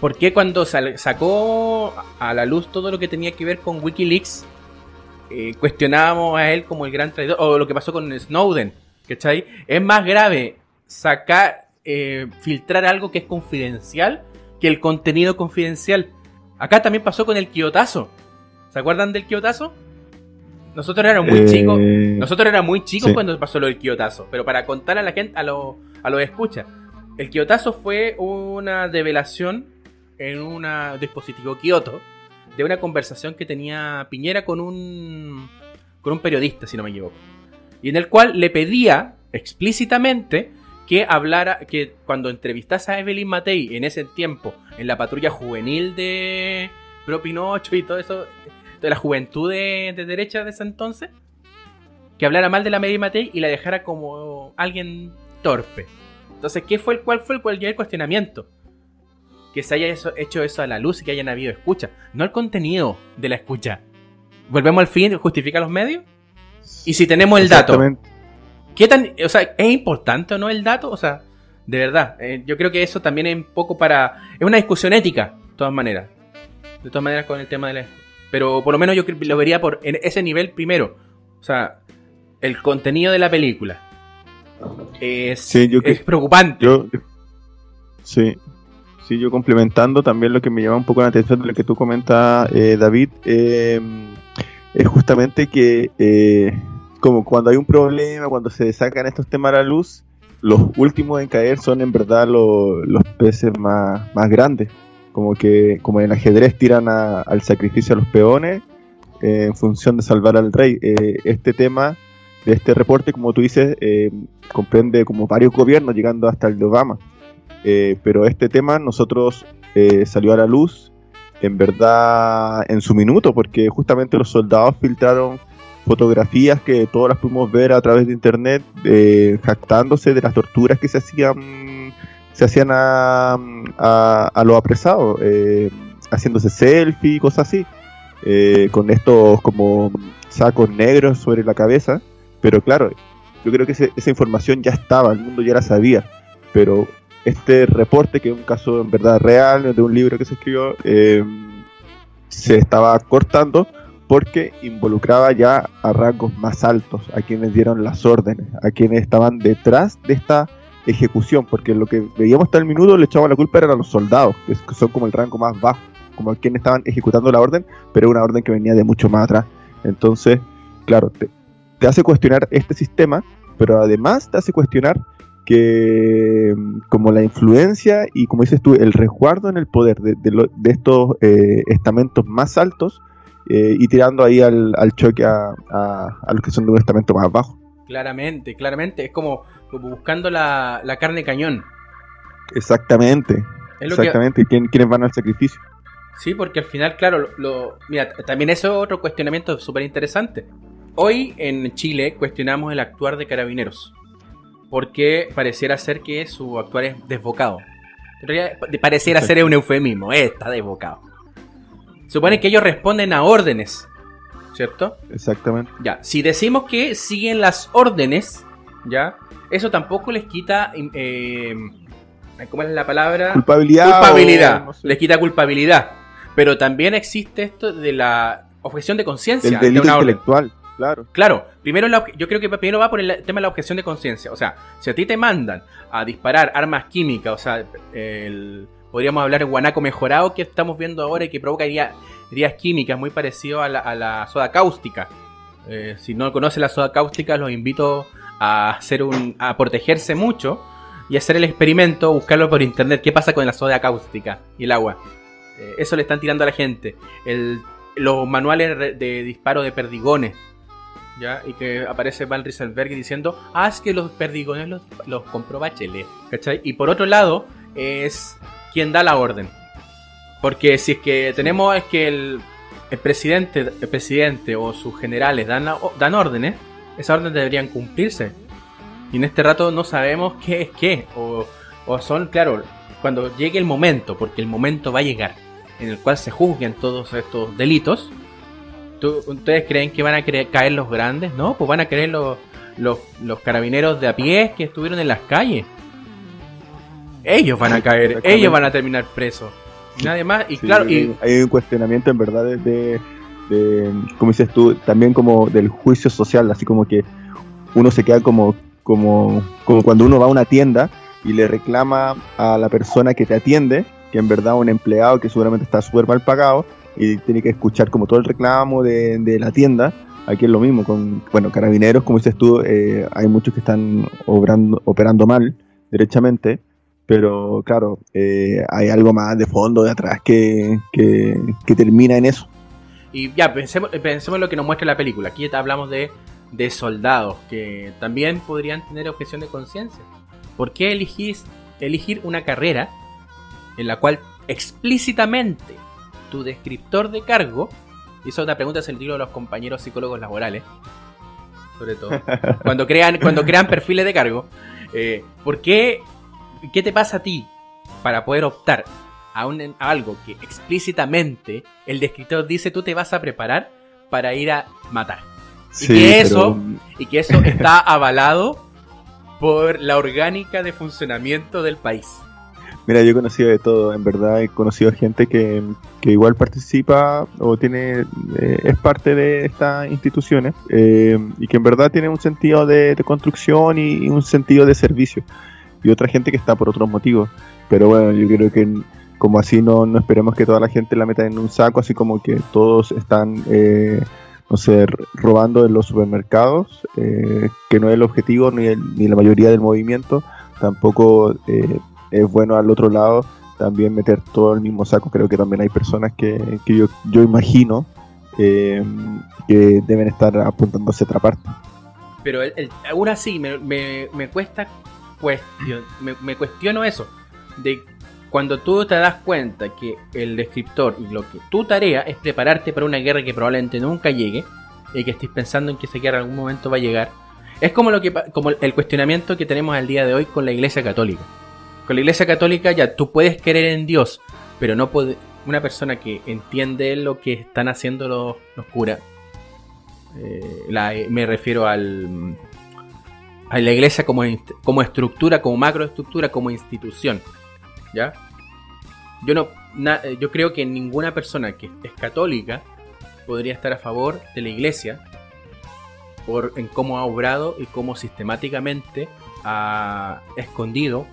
¿Por qué cuando sacó a la luz todo lo que tenía que ver con Wikileaks, eh, cuestionábamos a él como el gran traidor? O lo que pasó con Snowden, ¿cachai? Es más grave sacar, eh, filtrar algo que es confidencial que el contenido confidencial. Acá también pasó con el Kiotazo. ¿Se acuerdan del Kiotazo? Nosotros éramos muy chicos. Nosotros éramos muy chicos cuando pasó lo del Kiotazo. Pero para contar a la gente, a los a lo escucha. El Kiotazo fue una develación en un dispositivo Kioto de una conversación que tenía Piñera con un, con un periodista, si no me equivoco. Y en el cual le pedía explícitamente que hablara, que cuando entrevistase a Evelyn Matei en ese tiempo, en la patrulla juvenil de Pro Pinocho y todo eso, de la juventud de, derecha de ese entonces, que hablara mal de la Evelyn Matei y la dejara como alguien torpe. Entonces, ¿qué fue el, ¿cuál fue el, cualquier cuestionamiento? Que se haya hecho eso a la luz y que hayan habido escucha, no el contenido de la escucha. Volvemos al fin, justifica los medios. Y si tenemos el dato, ¿qué tan, o sea, es importante o no el dato? O sea, de verdad, eh, yo creo que eso también es un poco para, es una discusión ética, de todas maneras, de todas maneras con el tema de la Pero por lo menos yo lo vería por en ese nivel primero. O sea, el contenido de la película es, es preocupante. sí, sí, yo complementando también lo que me llama un poco la atención de lo que tú comentas, eh, David, eh, es justamente que como cuando hay un problema, cuando se sacan estos temas a la luz, los últimos en caer son en verdad los peces más, más grandes. Como que como en ajedrez tiran al sacrificio a los peones en función de salvar al rey. este tema de este reporte, como tú dices, eh, comprende como varios gobiernos, llegando hasta el de Obama. Eh, pero este tema nosotros eh, salió a la luz en verdad en su minuto, porque justamente los soldados filtraron fotografías que todas las pudimos ver a través de internet, jactándose de las torturas que se hacían se hacían a, a, los apresados, haciéndose selfie, cosas así, con estos como sacos negros sobre la cabeza pero claro, yo creo que esa información ya estaba, el mundo ya la sabía. Pero este reporte, que es un caso en verdad real, de un libro que se escribió, em, se estaba cortando porque involucraba ya a rangos más altos, a quienes dieron las órdenes, a quienes estaban detrás de esta ejecución, porque lo que veíamos hasta el minuto le echaban la culpa eran a los soldados, que son como el rango más bajo, como a quienes estaban ejecutando la orden, pero una orden que venía de mucho más atrás. Entonces, claro, te, hace cuestionar este sistema, pero además te hace cuestionar que mm, como la influencia y como dices tú, el resguardo en el poder de, estos eh, estamentos más altos eh, y tirando ahí al, choque a, los que son de un estamento más bajo. Claramente, claramente, es como, buscando la, carne cañón. Exactamente, exactamente, ¿Y quiénes van al sacrificio. Sí, porque al final, claro, lo, mira, también eso es otro cuestionamiento súper interesante. Hoy en Chile cuestionamos el actuar de carabineros, porque pareciera ser que su actuar es desbocado. En realidad, pareciera ser un eufemismo, eh, está desbocado. Supone que ellos responden a órdenes, ¿cierto? Exactamente. Ya, si decimos que siguen las órdenes, ¿ya? Eso tampoco les quita... Eh, ¿Cómo es la palabra? Culpabilidad. Culpabilidad. Les quita culpabilidad. Pero también existe esto de la objeción de conciencia. El delito intelectual. Claro. Claro, primero yo creo que primero va por el tema de la objeción de conciencia. O sea, si a ti te mandan a disparar armas químicas, o sea, podríamos hablar de guanaco mejorado que estamos viendo ahora y que provoca heridas, químicas muy parecido a la, soda cáustica. Eh, si no conoce la soda cáustica, los invito a hacer un, a protegerse mucho y hacer el experimento, buscarlo por internet. ¿Qué pasa con la soda cáustica y el agua? Eh, eso le están tirando a la gente. los manuales de disparo de perdigones ¿ya? Y que aparece Van Rieselberg diciendo, ah, es que los perdigones los, los compró Bachelet, ¿cachai? Y por otro lado, es quien da la orden. Porque si es que tenemos es que el, presidente, presidente o sus generales dan, dan órdenes, esas órdenes deberían cumplirse. Y en este rato no sabemos qué es qué. O, o son, claro, cuando llegue el momento, porque el momento va a llegar, en el cual se juzguen todos estos delitos, ¿Ustedes creen que van a caer los grandes? No, pues van a caer los, los, carabineros de a pie que estuvieron en las calles. Ellos van a caer, ellos van a terminar presos. Nadie más. Y claro, y... hay un cuestionamiento en verdad de, de, como dices tú, también como del juicio social, así como que uno se queda como, como, como cuando uno va a una tienda y le reclama a la persona que te atiende, que en verdad un empleado que seguramente está súper mal pagado, y tiene que escuchar como todo el reclamo de, la tienda. Aquí es lo mismo, con bueno, carabineros, como dices tú, eh, hay muchos que están obrando, operando mal, derechamente, pero claro, eh, hay algo más de fondo, de atrás, que, que, termina en eso. Y ya, pensemos, pensemos en lo que nos muestra la película. Aquí hablamos de, de soldados que también podrían tener objeción de conciencia. ¿Por qué elegís, elegir una carrera en la cual explícitamente tu descriptor de cargo, y eso es una pregunta sentido de los compañeros psicólogos laborales, sobre todo, cuando crean, cuando crean perfiles de cargo, eh, ¿por qué, qué te pasa a ti para poder optar a, un, algo que explícitamente el descriptor dice tú te vas a preparar para ir a matar? Y, que eso, y que eso está avalado por la orgánica de funcionamiento del país. Mira, yo he conocido de todo, en verdad he conocido gente que, que igual participa o tiene eh, es parte de estas instituciones eh, y que en verdad tiene un sentido de, construcción y, un sentido de servicio. Y otra gente que está por otros motivos. Pero bueno, yo creo que como así no, no esperemos que toda la gente la meta en un saco, así como que todos están, eh, no sé, robando en los supermercados, que no es el objetivo ni, ni la mayoría del movimiento. Tampoco es bueno al otro lado también meter todo el mismo saco. Creo que también hay personas que, yo, yo imagino eh, que deben estar apuntando hacia otra parte. Pero aún así me, me, cuesta me, cuestiono eso. De cuando tú te das cuenta que el descriptor y lo que tu tarea es prepararte para una guerra que probablemente nunca llegue y que estés pensando en que esa guerra en algún momento va a llegar. Es como lo que como el cuestionamiento que tenemos al día de hoy con la Iglesia Católica con la iglesia católica ya tú puedes creer en Dios, pero no puede, una persona que entiende lo que están haciendo los, los curas, eh, me refiero al, a la iglesia como, como estructura, como macroestructura, como institución. ¿Ya? Yo, no, yo creo que ninguna persona que es católica podría estar a favor de la iglesia por, en cómo ha obrado y cómo sistemáticamente ha escondido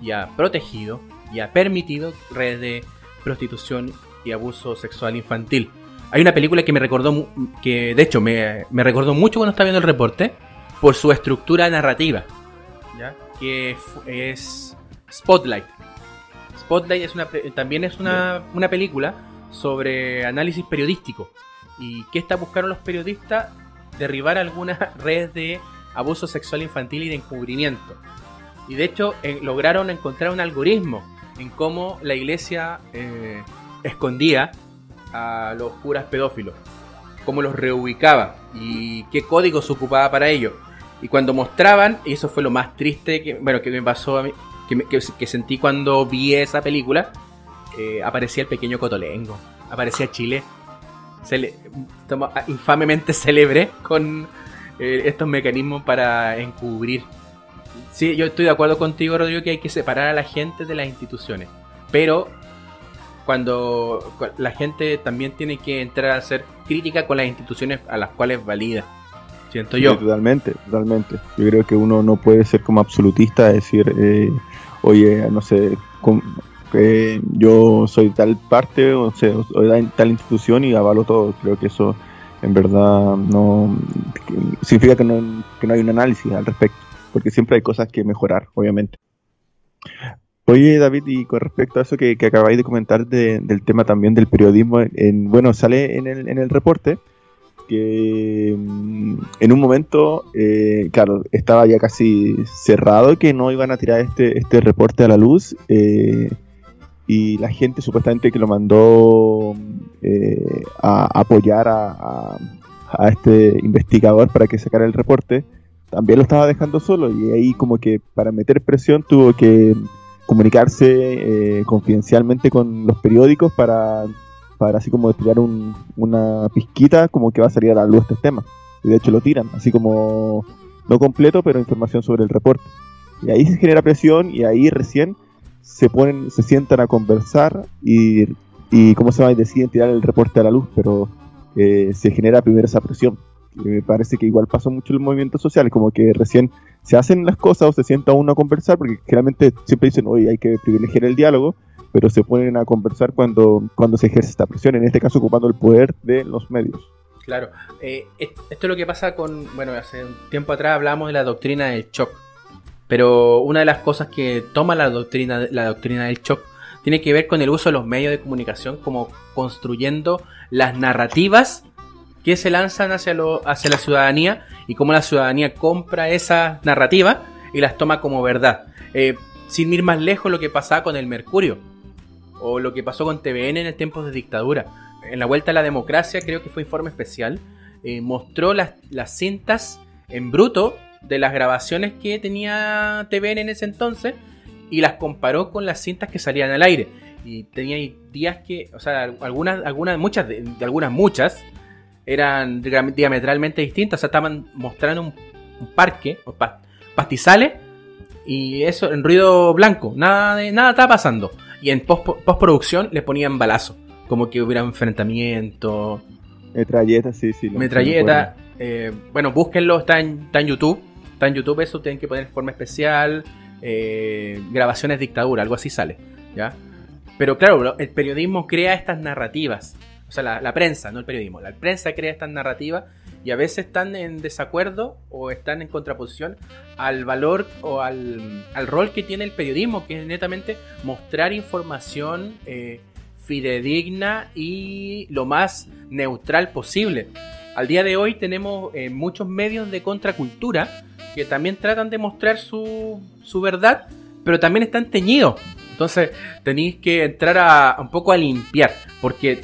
y ha protegido y ha permitido redes de prostitución y abuso sexual infantil. Hay una película que me recordó, que de hecho me, recordó mucho cuando estaba viendo el reporte, por su estructura narrativa, ¿ya? que es Spotlight. Spotlight es una, también es una, una película sobre análisis periodístico. ¿Y qué está buscando los periodistas? Derribar algunas redes de abuso sexual infantil y de encubrimiento. Y de hecho eh, lograron encontrar un algoritmo en cómo la iglesia eh, escondía a los curas pedófilos, cómo los reubicaba y qué códigos ocupaba para ello. Y cuando mostraban, y eso fue lo más triste que, bueno, que me pasó a mí, que, sentí cuando vi esa película, eh, aparecía el pequeño Cotolengo, aparecía Chile, infamemente célebre con estos mecanismos para encubrir Sí, yo estoy de acuerdo contigo, Rodrigo, que hay que separar a la gente de las instituciones. Pero cuando la gente también tiene que entrar a hacer crítica con las instituciones a las cuales valida. Siento yo. totalmente, totalmente. Yo creo que uno no puede ser como absolutista, decir, eh, oye, no sé, que yo soy tal parte o, sea, tal institución y avalo todo. Creo que eso en verdad no significa que no, que no hay un análisis al respecto porque siempre hay cosas que mejorar, obviamente. Oye, David, y con respecto a eso que, acabáis de comentar del tema también del periodismo, en, bueno, sale en el, en el reporte que mm, en un momento, eh, claro, estaba ya casi cerrado que no iban a tirar este, este reporte a la luz eh, y la gente supuestamente que lo mandó eh, a apoyar a, este investigador para que sacara el reporte también lo estaba dejando solo y ahí como que para meter presión tuvo que comunicarse confidencialmente con los periódicos para, para así como tirar una pizquita como que va a salir a la luz este tema. Y de hecho lo tiran, así como no completo, pero información sobre el reporte. Y ahí se genera presión y ahí recién se ponen, se sientan a conversar y, y cómo se va, y deciden tirar el reporte a la luz, pero eh, se genera primero esa presión me parece que igual pasó mucho en los movimientos sociales, como que recién se hacen las cosas o se sienta uno a conversar, porque generalmente siempre dicen, oye, hay que privilegiar el diálogo, pero se ponen a conversar cuando, cuando se ejerce esta presión, en este caso ocupando el poder de los medios. Claro, eh, esto es lo que pasa con, bueno, hace un tiempo atrás hablamos de la doctrina del shock, pero una de las cosas que toma la doctrina, la doctrina del shock tiene que ver con el uso de los medios de comunicación como construyendo las narrativas que se lanzan hacia, lo, hacia la ciudadanía y cómo la ciudadanía compra esa narrativa y las toma como verdad. Eh, sin ir más lejos lo que pasaba con el Mercurio o lo que pasó con TVN en el tiempo de dictadura. En la vuelta a la democracia, creo que fue informe especial, eh, mostró las, cintas en bruto de las grabaciones que tenía TVN en ese entonces y las comparó con las cintas que salían al aire. Y tenía días que, o sea, algunas, algunas, muchas, de algunas, muchas, eran diametralmente distintas. O sea, estaban mostrando un, parque, pastizales, y eso en ruido blanco, nada de nada estaba pasando. Y en post, postproducción le ponían balazo, como que hubiera enfrentamiento. Metralleta, sí, sí. Metralleta. Eh, bueno, búsquenlo, está en, está en YouTube. Está en YouTube eso, tienen que poner forma especial. Eh, grabaciones dictadura, algo así sale. ¿ya? Pero claro, el periodismo crea estas narrativas. O sea, la, la prensa, no el periodismo. La prensa crea estas narrativas y a veces están en desacuerdo o están en contraposición al valor o al, rol que tiene el periodismo, que es netamente mostrar información eh, fidedigna y lo más neutral posible. Al día de hoy tenemos eh, muchos medios de contracultura que también tratan de mostrar su, su verdad, pero también están teñidos. Entonces tenéis que entrar a, un poco a limpiar, porque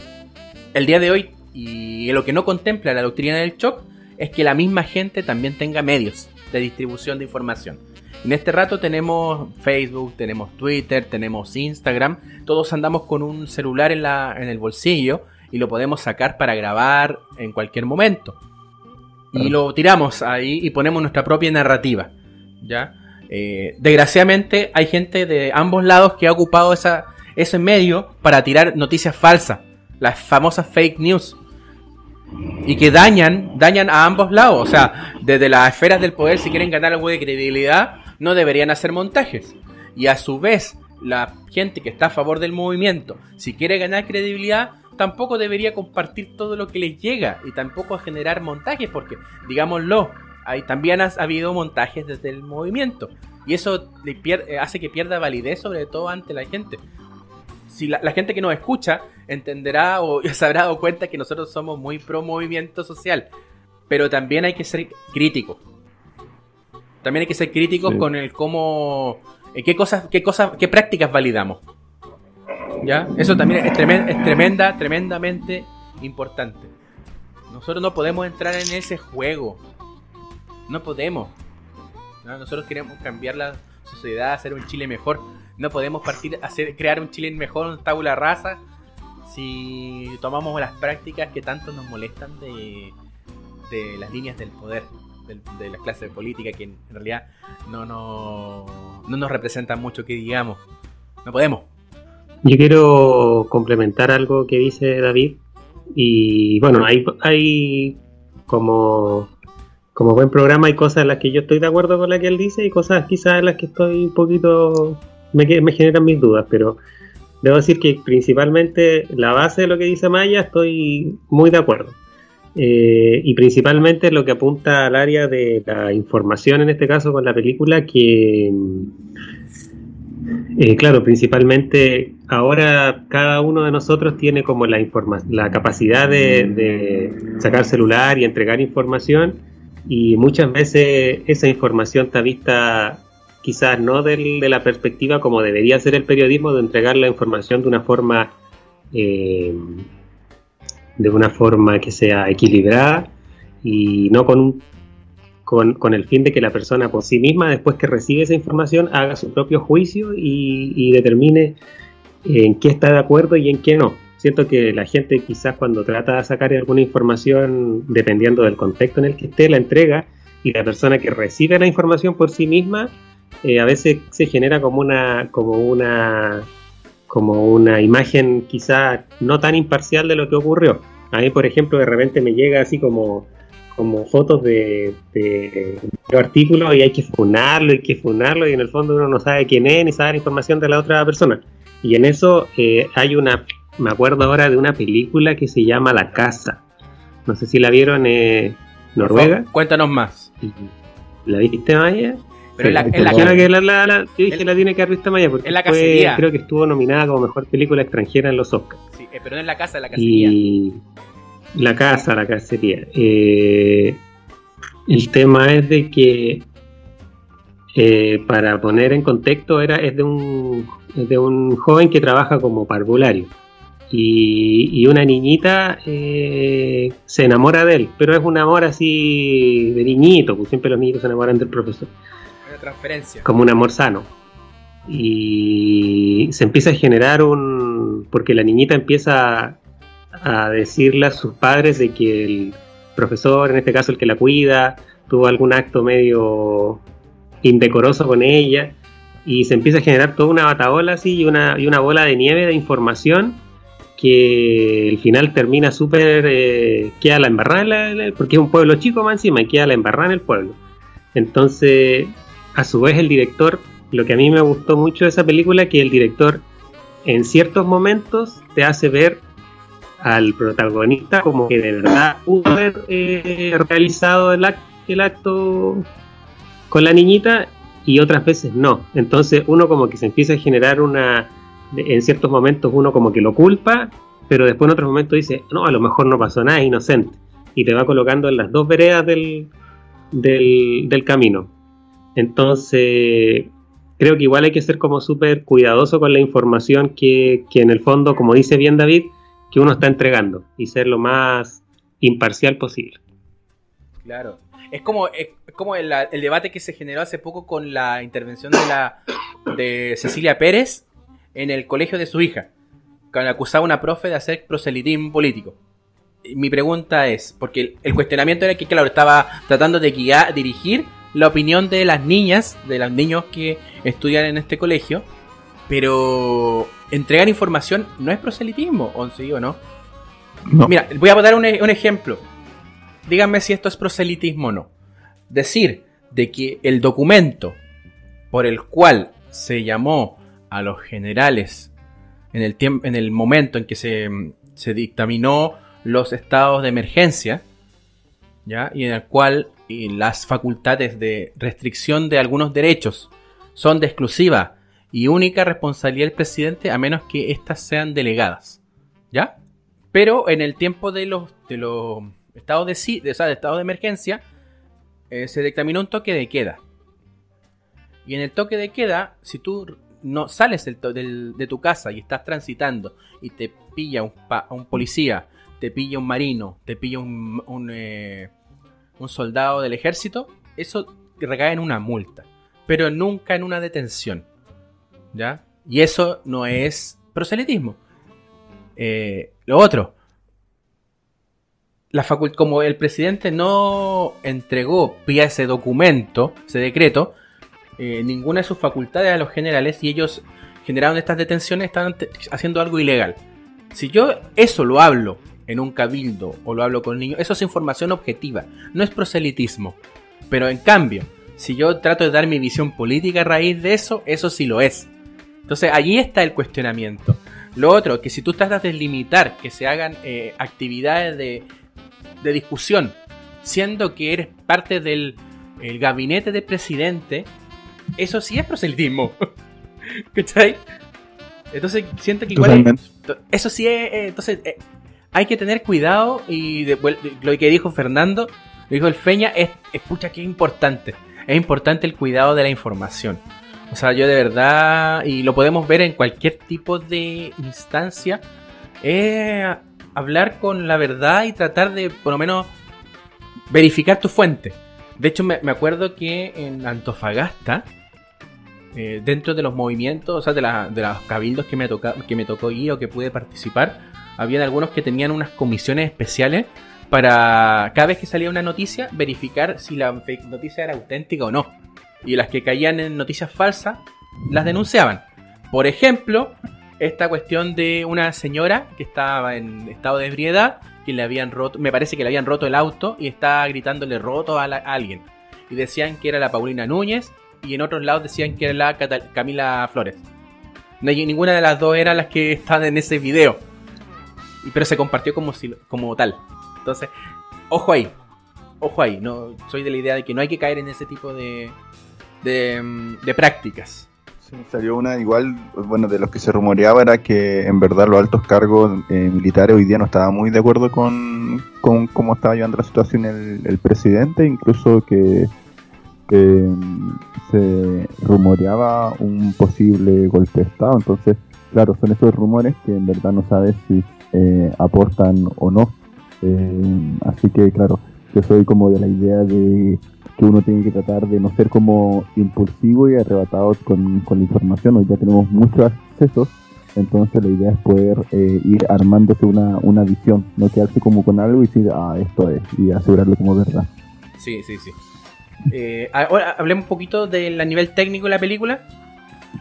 el día de hoy y lo que no contempla la doctrina del shock es que la misma gente también tenga medios de distribución de información. En este rato tenemos Facebook, tenemos Twitter, tenemos Instagram, todos andamos con un celular en, la, en el bolsillo y lo podemos sacar para grabar en cualquier momento. Y lo tiramos ahí y ponemos nuestra propia narrativa. ¿ya? Eh, desgraciadamente hay gente de ambos lados que ha ocupado esa, ese medio para tirar noticias falsas, las famosas fake news y que dañan, dañan a ambos lados. O sea, desde las esferas del poder, si quieren ganar algo de credibilidad, no deberían hacer montajes. Y a su vez, la gente que está a favor del movimiento, si quiere ganar credibilidad, tampoco debería compartir todo lo que les llega y tampoco generar montajes, porque, digámoslo, hay, también ha habido montajes desde el movimiento. Y eso hace que pierda validez, sobre todo ante la gente si la, gente que nos escucha entenderá o se habrá dado cuenta que nosotros somos muy pro movimiento social, pero también hay que ser críticos. También hay que ser críticos con el cómo, eh, qué cosas, qué cosas, qué prácticas validamos. ¿Ya? Eso también es, es tremenda, tremendamente importante. Nosotros no podemos entrar en ese juego. No podemos. Nosotros queremos cambiar la sociedad, hacer un Chile mejor no podemos partir a hacer, crear un Chile mejor, un tabula rasa, si tomamos las prácticas que tanto nos molestan de, de las líneas del poder, de, la clase política, que en realidad no, no, no nos representan mucho que digamos. No podemos. Yo quiero complementar algo que dice David. Y bueno, hay, hay como, como buen programa, hay cosas en las que yo estoy de acuerdo con la que él dice y cosas quizás en las que estoy un poquito me, generan mis dudas, pero debo decir que principalmente la base de lo que dice Maya estoy muy de acuerdo. Eh, y principalmente lo que apunta al área de la información, en este caso con la película, que, eh, claro, principalmente ahora cada uno de nosotros tiene como la, la capacidad de sacar celular y entregar información y muchas veces esa información está vista quizás no de la perspectiva como debería ser el periodismo de entregar la información de una forma eh, de una forma que sea equilibrada y no con, un, con, el fin de que la persona por sí misma después que recibe esa información haga su propio juicio y, y determine en qué está de acuerdo y en qué no. Siento que la gente quizás cuando trata de sacar alguna información, dependiendo del contexto en el que esté, la entrega y la persona que recibe la información por sí misma eh, a veces se genera como una, como una, como una imagen quizá no tan imparcial de lo que ocurrió. A mí, por ejemplo, de repente me llega así como, como fotos de, de, artículos y hay que funarlo, hay que funarlo y en el fondo uno no sabe quién es ni sabe la información de la otra persona. Y en eso eh, hay una, me acuerdo ahora de una película que se llama La Casa. No sé si la vieron en eh, Noruega. Cuéntanos más. ¿La viste, Maya? Pero en la, en la, que la, la, yo dije la tiene que haber visto Maya porque en la fue, creo que estuvo nominada como mejor película extranjera en los Oscars. Sí, eh, pero no en la casa, de la cacería. Y la casa, la cacería. Eh, el tema es de que eh, para poner en contexto era es de un es de un joven que trabaja como parvulario y, y una niñita eh, se enamora de él, pero es un amor así de niñito, porque siempre los niños se enamoran del profesor transferencia. Como un amor sano. Y se empieza a generar un... porque la niñita empieza a decirle a sus padres de que el profesor, en este caso el que la cuida, tuvo algún acto medio indecoroso con ella y se empieza a generar toda una bataola así y una, y una bola de nieve de información que el final termina súper, eh, queda la embarrada, porque es un pueblo chico más encima y queda la embarrada en el pueblo. Entonces, a su vez el director, lo que a mí me gustó mucho de esa película, que el director en ciertos momentos te hace ver al protagonista como que de verdad pudo eh, realizado el, el acto con la niñita y otras veces no. Entonces uno como que se empieza a generar una en ciertos momentos uno como que lo culpa, pero después en otros momentos dice, no, a lo mejor no pasó nada, es inocente. Y te va colocando en las dos veredas del, del, camino. Entonces, creo que igual hay que ser como súper cuidadoso con la información que, que en el fondo, como dice bien David, que uno está entregando y ser lo más imparcial posible. Claro. Es como, es como el, el, debate que se generó hace poco con la intervención de la de Cecilia Pérez en el colegio de su hija, cuando acusaba a una profe de hacer proselitismo político. mi pregunta es, porque el, cuestionamiento era que, claro, estaba tratando de guiar, dirigir la opinión de las niñas, de los niños que estudian en este colegio, pero entregar información no es proselitismo, ¿o sí o no? Mira, voy a dar un, un ejemplo. Díganme si esto es proselitismo o no. Decir de que el documento por el cual se llamó a los generales en el, en el momento en que se, se, dictaminó los estados de emergencia, ¿ya? y en el cual las facultades de restricción de algunos derechos son de exclusiva y única responsabilidad del presidente a menos que éstas sean delegadas. ¿Ya? Pero en el tiempo de los, de los estados de, de, de, estado de emergencia eh, se dictaminó un toque de queda. Y en el toque de queda, si tú no sales de tu casa y estás transitando y te pilla un, un policía, te pilla un marino, te pilla un, un, eh, un soldado del ejército, eso recae en una multa, pero nunca en una detención. ¿Ya? Y eso no es proselitismo. Eh, lo otro, la como el presidente no entregó vía ese documento, ese decreto, eh, ninguna de sus facultades a los generales y ellos generaron estas detenciones, estaban haciendo algo ilegal. Si yo eso lo hablo en un cabildo o lo hablo con niños, eso es información objetiva, no es proselitismo. Pero en cambio, si yo trato de dar mi visión política a raíz de eso, eso sí lo es. Entonces allí está el cuestionamiento. Lo otro, que si tú tratas de limitar que se hagan eh, actividades de, de, discusión, siendo que eres parte del gabinete del presidente, eso sí es proselitismo. ¿Cachai? Entonces siento que igual eso sí es, eh, entonces eh, hay que tener cuidado y lo que dijo Fernando, lo dijo el Feña, es, escucha que es importante, es importante el cuidado de la información. O sea, yo de verdad, y lo podemos ver en cualquier tipo de instancia, es hablar con la verdad y tratar de por lo menos verificar tu fuente. De hecho, me, acuerdo que en Antofagasta, eh, dentro de los movimientos, o sea, de, de los cabildos que me, toca, que me tocó ir o que pude participar, habían algunos que tenían unas comisiones especiales para cada vez que salía una noticia verificar si la noticia era auténtica o no. Y las que caían en noticias falsas las denunciaban. Por ejemplo, esta cuestión de una señora que estaba en estado de ebriedad, que le habían roto, me parece que le habían roto el auto y estaba gritándole roto a, alguien. Y decían que era la Paulina Núñez y en otros lados decían que era la Camila Flores. No, ninguna de las dos era las que estaban en ese video. Pero se compartió como, si, como tal. Entonces, ojo ahí. Ojo ahí. No, soy de la idea de que no hay que caer en ese tipo de, de, mm, prácticas. Sí, salió una igual, bueno, de los que se rumoreaba era que en verdad los altos cargos eh, militares hoy día no estaban muy de acuerdo con, con cómo estaba llevando la situación el, el presidente, incluso que se rumoreaba un posible golpe de Estado. Entonces, claro, son esos rumores que en verdad no sabes si eh, aportan o no. Eh, así que, claro, yo soy como de la idea de que uno tiene que tratar de no ser como impulsivo y arrebatado con, con la información. Hoy ya tenemos muchos accesos, entonces la idea es poder eh, ir armándose una, una visión, no quedarse como con algo y decir, ah, esto es, y asegurarlo como verdad. Sí, sí, sí. Eh, ahora hablemos un poquito del nivel técnico de la película.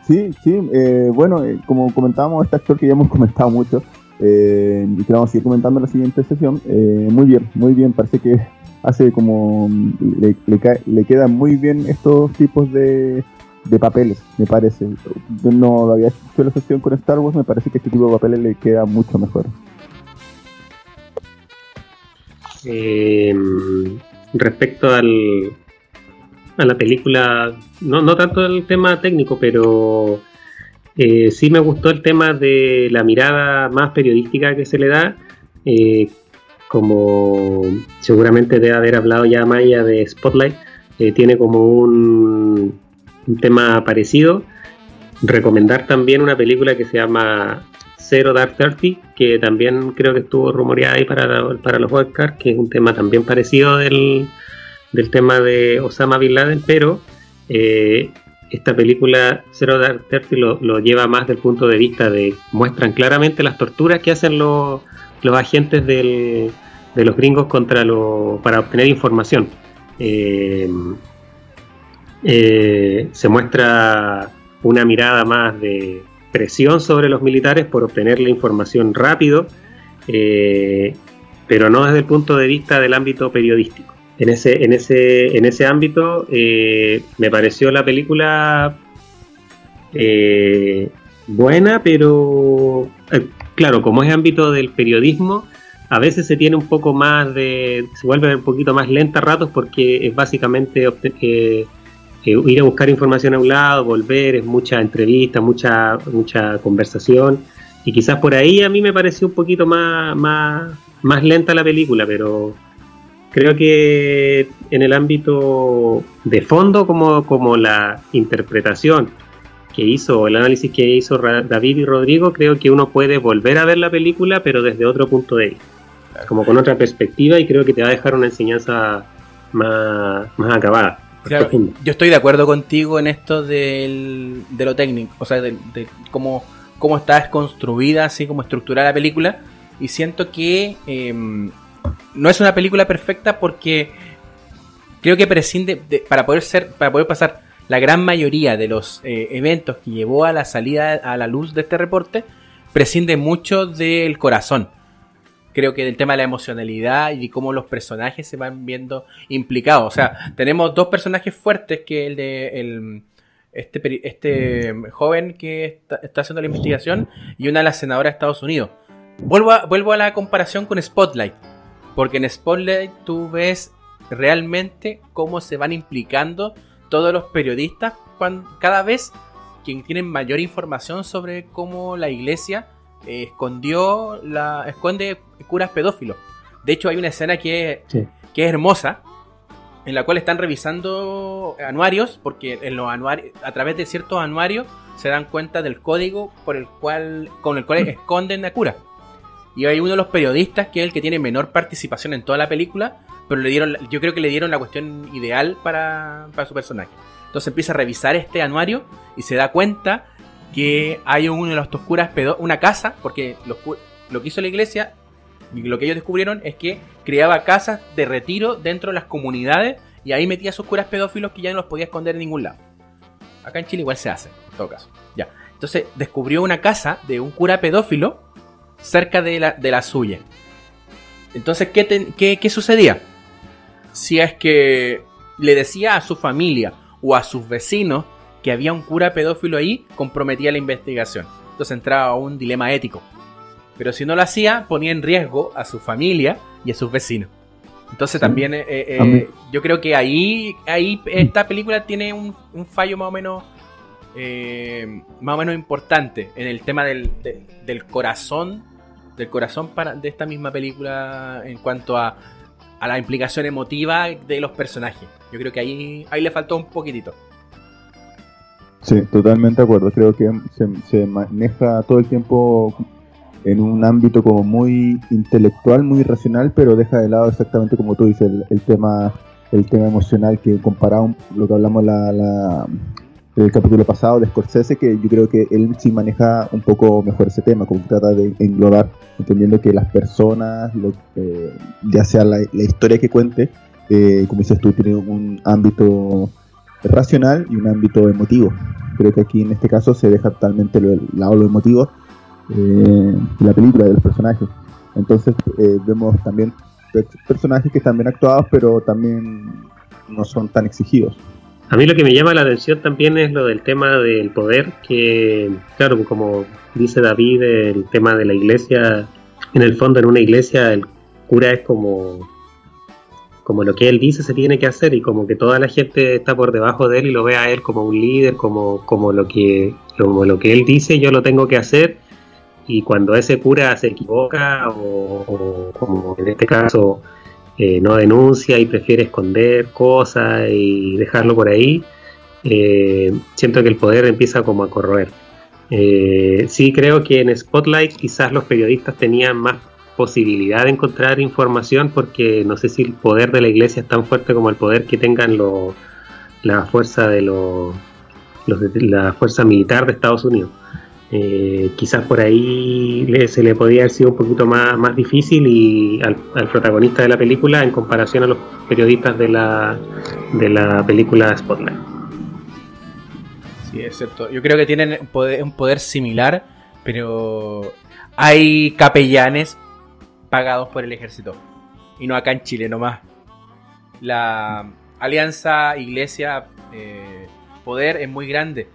Sí, sí, eh, bueno, eh, como comentábamos, este actor que ya hemos comentado mucho, eh, y que vamos a seguir comentando en la siguiente sesión, muy bien, muy bien, parece que hace como, le, le, quedan muy bien estos tipos de, papeles, me parece. Yo no había hecho la sesión con Star Wars, me parece que este tipo de papeles le queda mucho mejor. respecto al, a la película, no, no tanto el tema técnico, pero eh, sí me gustó el tema de la mirada más periodística que se le da. Eh, como seguramente debe haber hablado ya Maya de Spotlight, eh, tiene como un, tema parecido. Recomendar también una película que se llama Zero Dark Thirty, que también creo que estuvo rumoreada ahí para, para los Oscars, que es un tema también parecido del, del tema de Osama Bin Laden, pero eh, esta película Zero Dark Thirty lo, lleva más del punto de vista de muestran claramente las torturas que hacen los, los agentes de los gringos contra lo, para obtener información. Eh, eh, se muestra una mirada más de presión sobre los militares por obtener la información rápido, pero no desde el punto de vista del ámbito periodístico en ese, en ese, en ese ámbito eh, me pareció la película eh, buena, pero eh, claro, como es ámbito del periodismo, a veces se tiene un poco más de, se vuelve un poquito más lenta a ratos porque es básicamente ir a buscar información a un lado, volver, es mucha entrevista, mucha, mucha conversación. Y quizás por ahí a mí me pareció un poquito más, más, más lenta la película, pero creo que en el ámbito de fondo, como, como la interpretación que hizo, el análisis que hizo David y Rodrigo, creo que uno puede volver a ver la película, pero desde otro punto de vista, como con otra perspectiva, y creo que te va a dejar una enseñanza más, acabada. yo estoy de acuerdo contigo en esto del, de lo técnico, o sea, de, cómo, cómo está construida, así como estructurada la película, y siento que em, no es una película perfecta porque creo que prescinde para poder ser para poder pasar la gran mayoría de los eh, eventos que llevó a la salida a la luz de este reporte prescinde mucho del corazón. Creo que del tema de la emocionalidad y cómo los personajes se van viendo implicados. O sea tenemos dos personajes fuertes que el de este, este joven que está, está, haciendo la investigación y una de las senadoras de Estados Unidos. Vuelvo vuelvo a la comparación con Spotlight porque en Spotlight tú ves realmente cómo se van implicando todos los periodistas cuando, cada vez quien tienen mayor información sobre cómo la iglesia eh, escondió la esconde curas pedófilos. De hecho hay una escena que, que es hermosa en la cual están revisando anuarios porque en los anuarios a través de ciertos anuarios se dan cuenta del código por el cual con el cual esconden a cura. Y hay uno de los periodistas que es el que tiene menor participación en toda la película, pero le dieron, yo creo que le dieron la cuestión ideal para, su personaje. Entonces empieza a revisar este anuario y se da cuenta que hay uno de los curas una casa, porque lo que hizo la iglesia y lo que ellos descubrieron es que creaba casas de retiro dentro de las comunidades y ahí metía a sus curas pedófilos que ya no los podía esconder en ningún lado. Acá en Chile igual se hace, en todo caso. Ya. Entonces descubrió una casa de un cura pedófilo cerca de la, de la suya. Entonces, ¿qué, ¿qué, sucedía? Si es que le decía a su familia o a sus vecinos que había un cura pedófilo ahí, comprometía la investigación. Entonces entraba a un dilema ético. Pero si no lo hacía, ponía en riesgo a su familia y a sus vecinos. Entonces también eh, eh, yo creo que ahí, ahí esta película tiene un, un fallo más o menos eh, más o menos importante en el tema del, del corazón del corazón para, de esta misma película en cuanto a, a la implicación emotiva de los personajes. Yo creo que ahí, ahí le faltó un poquitito. Sí, totalmente de acuerdo. Creo que se, maneja todo el tiempo en un ámbito como muy intelectual, muy racional, pero deja de lado exactamente como tú dices el, tema el tema emocional que comparado lo que hablamos la, el capítulo pasado de Scorsese, que yo creo que él sí maneja un poco mejor ese tema, como trata de englobar, entendiendo que las personas, lo, ya sea la, historia que cuente, eh, como dices tú, tiene un ámbito racional y un ámbito emotivo. Creo que aquí en este caso se deja totalmente el lado lo emotivo eh, de la película, de los personajes. Entonces eh, vemos también personajes que están bien actuados, pero también no son tan exigidos. A mí lo que me llama la atención también es lo del tema del poder, que claro, como dice David, el tema de la iglesia, en el fondo en una iglesia el cura es como como lo que él dice se tiene que hacer y como que toda la gente está por debajo de él y lo ve a él como un líder, como, como lo que como lo que él dice yo lo tengo que hacer. Y cuando ese cura se equivoca o, como en este caso eh, no denuncia y prefiere esconder cosas y dejarlo por ahí, eh, siento que el poder empieza como a corroer. Eh, sí creo que en Spotlight quizás los periodistas tenían más posibilidad de encontrar información porque no sé si el poder de la iglesia es tan fuerte como el poder que tengan la fuerza de la fuerza militar de Estados Unidos. Eh, quizás por ahí se le podía haber sido un poquito más, más difícil y al, protagonista de la película en comparación a los periodistas de la, de la película Spotlight. Sí, es cierto. Yo creo que tienen un poder similar, pero hay capellanes pagados por el ejército. Y no acá en Chile nomás. La alianza iglesia-poder eh, es muy grande.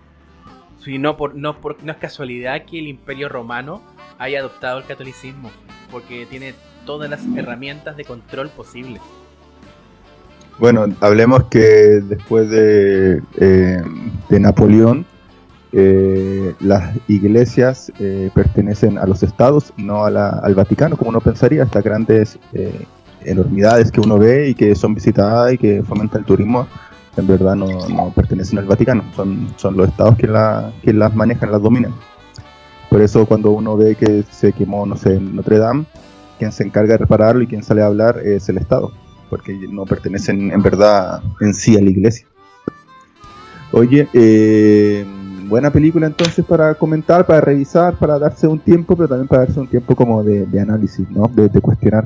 Y no, por, no, por, no es casualidad que el imperio romano haya adoptado el catolicismo. Porque tiene todas las herramientas de control posibles. Bueno, hablemos que después de, eh, Napoleón, eh, las iglesias eh, pertenecen a los estados no al Vaticano, como uno pensaría, estas grandes eh, enormidades que uno ve y que son visitadas y que fomentan el turismo, en verdad no, pertenecen al Vaticano, son, son los estados que, la, que las manejan, las dominan. Por eso cuando uno ve que se quemó, no sé, Notre Dame, quien se encarga de repararlo y quien sale a hablar es el Estado, porque no pertenecen en verdad en sí a la iglesia. Oye, eh, buena película entonces para comentar, para revisar, para darse un tiempo, pero también para darse un tiempo como de, análisis, ¿no? De, cuestionar.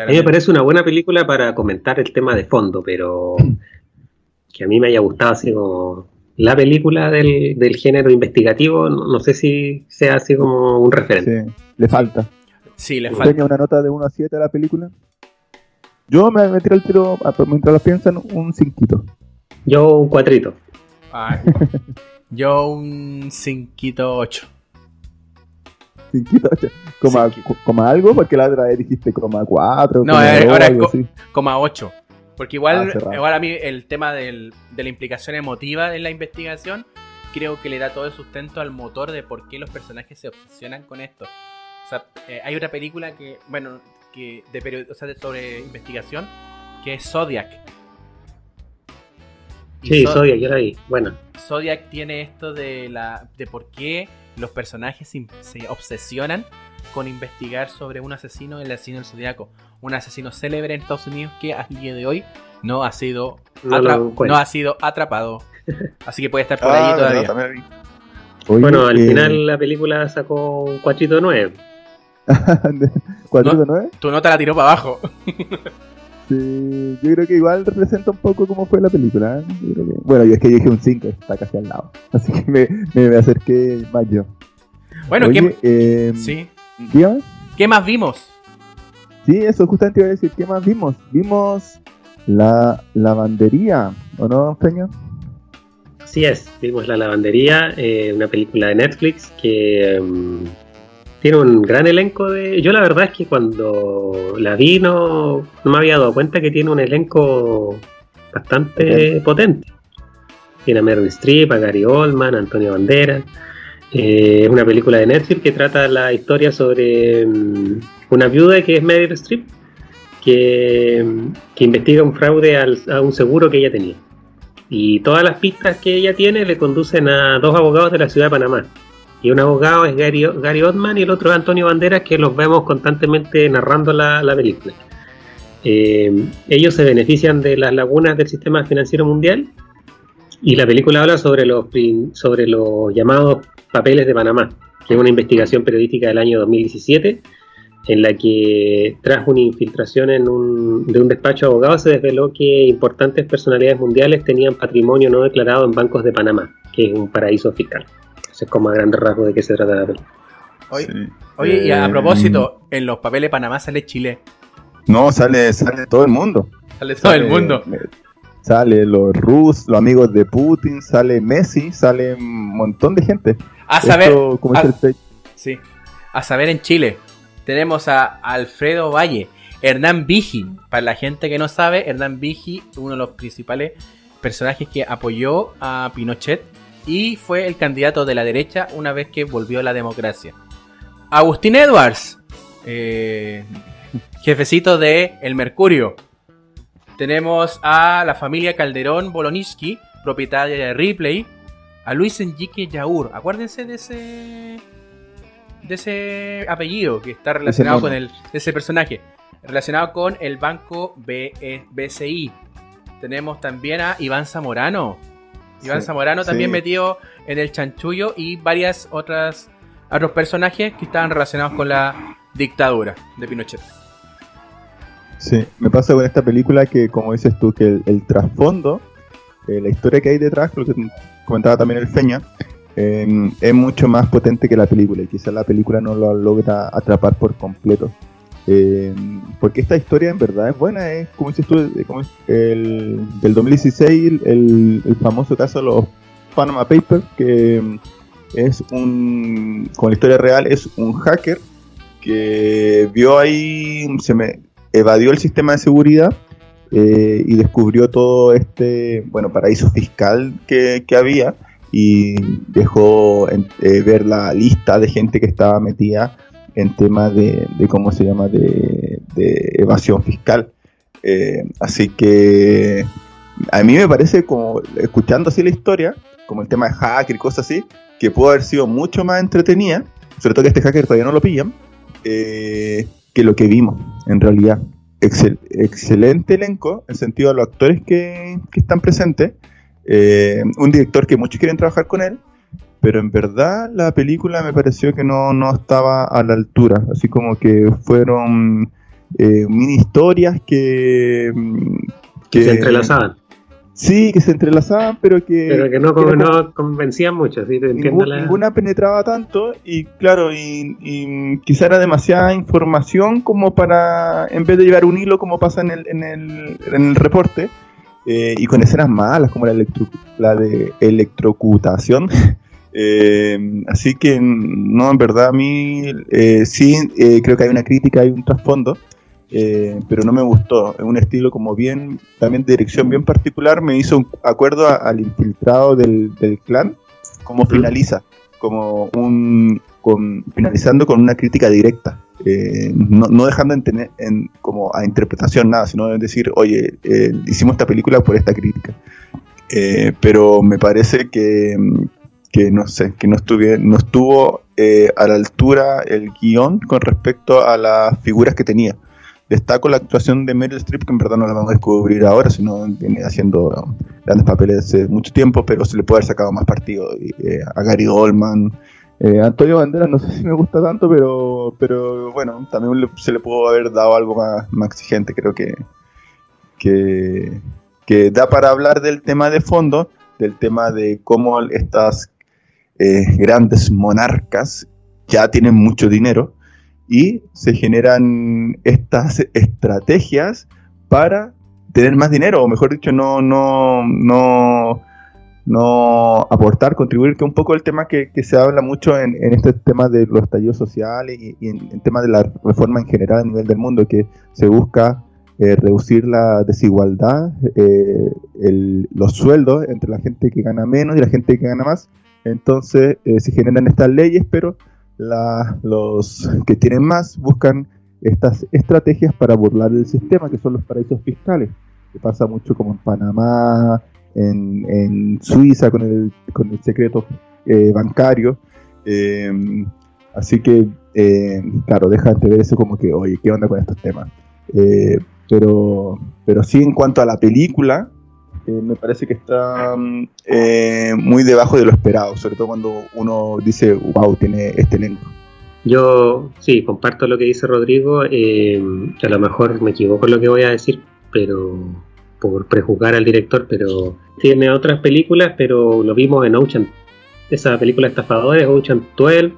A mí me parece una buena película para comentar el tema de fondo, pero que a mí me haya gustado así como la película del, género investigativo, no, sé si sea así como un referente. Sí, le falta. Sí, le falta. ¿Tenía una nota de 1 a 7 a la película? Yo me, me tiré el tiro, ah, mientras lo piensan, un cinquito. Yo un cuatrito. Yo un 5-8. 5-8. Coma, coma, algo, porque la otra vez dijiste coma 4. No, eh, ahora es coma 8. Porque igual, ah, igual a mí el tema del, de la implicación emotiva en la investigación creo que le da todo el sustento al motor de por qué los personajes se obsesionan con esto. O sea, eh, hay otra película que, bueno, que de, o sea, sobre investigación que es Zodiac sí, Zodiac, la vi. Bueno. Zodiac tiene esto de, la, de por qué los personajes se obsesionan con investigar sobre un asesino, el asesino del Zodiaco. Un asesino célebre en Estados Unidos que al día de hoy no ha sido, no, ha sido atrapado. Así que puede estar por ahí ah, todavía. bueno, al eh, final la película sacó un 409. ¿409? tu nota la tiró para abajo. Sí, yo creo que igual representa un poco cómo fue la película. ¿eh? Bueno, yo es que yo dije un 5, está casi al lado. Así que me, me acerqué más yo. Bueno, ¿qué, eh, sí. ¿Qué más vimos? Sí, eso justamente iba a decir, ¿qué más vimos? Vimos la lavandería, ¿o no, Peña? Así es, vimos La Lavandería, eh, una película de Netflix que em, tiene un gran elenco de. Yo la verdad es que cuando la vi no, me había dado cuenta que tiene un elenco bastante potente. Tiene a Meryl Streep, a Gary Oldman, a Antonio Banderas. Es eh, una película de Netflix que trata la historia sobre mm, una viuda que es Meryl Streep, que, que investiga un fraude a un seguro que ella tenía. Y todas las pistas que ella tiene le conducen a dos abogados de la ciudad de Panamá y un abogado es Gary, Gary y el otro es Antonio Banderas, que los vemos constantemente narrando la, película. Eh, ellos se benefician de las lagunas del sistema financiero mundial y la película habla sobre los, sobre los llamados papeles de Panamá, que es una investigación periodística del año 2017 en la que tras una infiltración en un, de un despacho de abogados se desveló que importantes personalidades mundiales tenían patrimonio no declarado en bancos de Panamá, que es un paraíso fiscal. Ese es como a grandes rasgos de qué se trata la película. Oye, oye y a, Eh, propósito, en los papeles de Panamá sale Chile. No, sale, sale todo el mundo. Sale todo el mundo. Sale los Rus, los amigos de Putin, sale Messi, sale un montón de gente. A saber, Esto, como a- dice el Pe- sí, a saber en Chile tenemos a Alfredo Valle, Hernán Vigi. Para la gente que no sabe, Hernán Vigi, uno de los principales personajes que apoyó a Pinochet y fue el candidato de la derecha una vez que volvió la democracia. Agustín Edwards, eh, jefecito de El Mercurio. Tenemos a la familia Calderón Boloniski, propietaria de Ripley. A Luis Enrique Yaur. Acuérdense de ese. de ese apellido que está relacionado con el. de ese personaje. Relacionado con el banco BCI. Tenemos también a Iván Zamorano. Iván Sí, Zamorano también sí. metido en el chanchullo y varias otras otros personajes que estaban relacionados con la dictadura de Pinochet. Sí, me pasa con esta película que, como dices tú, que el, el trasfondo, eh, la historia que hay detrás, lo que comentaba también el Feña, eh, es mucho más potente que la película y quizás la película no lo logra atrapar por completo. Eh, porque esta historia en verdad es buena, es como dices tú, eh, como es el, del 2016, el, el famoso caso de los Panama Papers, que mm, es un, con la historia real, es un hacker que vio ahí, se me evadió el sistema de seguridad eh, y descubrió todo este, bueno, paraíso fiscal que, que había y dejó eh, ver la lista de gente que estaba metida en temas de, de cómo se llama, de, evasión fiscal. Eh, así que a mí me parece como, escuchando así la historia, como el tema de hacker y cosas así, que pudo haber sido mucho más entretenida, sobre todo que este hacker todavía no lo pillan, que lo que vimos, en realidad. Excel- excelente elenco, en sentido de los actores que, que están presentes, eh, un director que muchos quieren trabajar con él, pero en verdad la película me pareció que no, no estaba a la altura, así como que fueron eh, mini historias que... mm, Que se entrelazaban, Sí, que se entrelazaban, pero que... pero que no, como- no convencían mucho, ¿sí? Te entiendo Ningún- la- Ninguna penetraba tanto y claro, y, y quizá era demasiada información como para, en vez de llevar un hilo como pasa en el, en el, en el reporte, eh, y con escenas malas como la, electro- la de electrocutación. Eh, así que no, en verdad a mí eh, sí creo que hay una crítica, hay un trasfondo, eh, pero no me gustó. Es un estilo como bien, también de dirección bien particular, me hizo un acuerdo a- al infiltrado del, del clan, como finaliza, como un, con, finalizando con una crítica directa. eh, no, no dejando en tener en, como a interpretación nada, sino decir, oye, eh, hicimos esta película por esta crítica. Pero me parece que, que no sé, que no, estuve, no estuvo eh, a la altura el guion con respecto a las figuras que tenía. Destaco la actuación de Meryl Streep, que en verdad no la vamos a descubrir ahora, sino viene haciendo grandes papeles hace mucho tiempo, pero se le puede haber sacado más partido. Eh, a Gary Oldman, eh, Antonio Banderas no sé si me gusta tanto, pero, pero bueno, también se le pudo haber dado algo más, exigente, creo que, que, que da para hablar del tema de fondo, del tema de cómo estas eh, grandes monarcas ya tienen mucho dinero y se generan estas estrategias para tener más dinero, o mejor dicho, no, no, no, no aportar, contribuir, que un poco el tema que, se habla mucho en, en este tema de los estallidos sociales y, en el tema de la reforma en general a nivel del mundo, que se busca eh, reducir la desigualdad, eh, el- los sueldos entre la gente que gana menos y la gente que gana más. Entonces eh, se generan estas leyes, pero los que tienen más buscan estas estrategias para burlar el sistema, que son los paraísos fiscales, que pasa mucho como en Panamá, en, Suiza con el, con el secreto eh, bancario. Eh, así que, eh, claro, deja de ver eso como que, oye, ¿qué onda con estos temas? Eh, pero, pero sí, en cuanto a la película, eh, me parece que está mm, eh, muy debajo de lo esperado, sobre todo cuando uno dice, wow, tiene este elenco. Yo sí, comparto lo que dice Rodrigo. Eh, a lo mejor me equivoco en lo que voy a decir, pero por prejuzgar al director, pero tiene otras películas, pero lo vimos en Ocean, esa película estafadores, Ocean 12,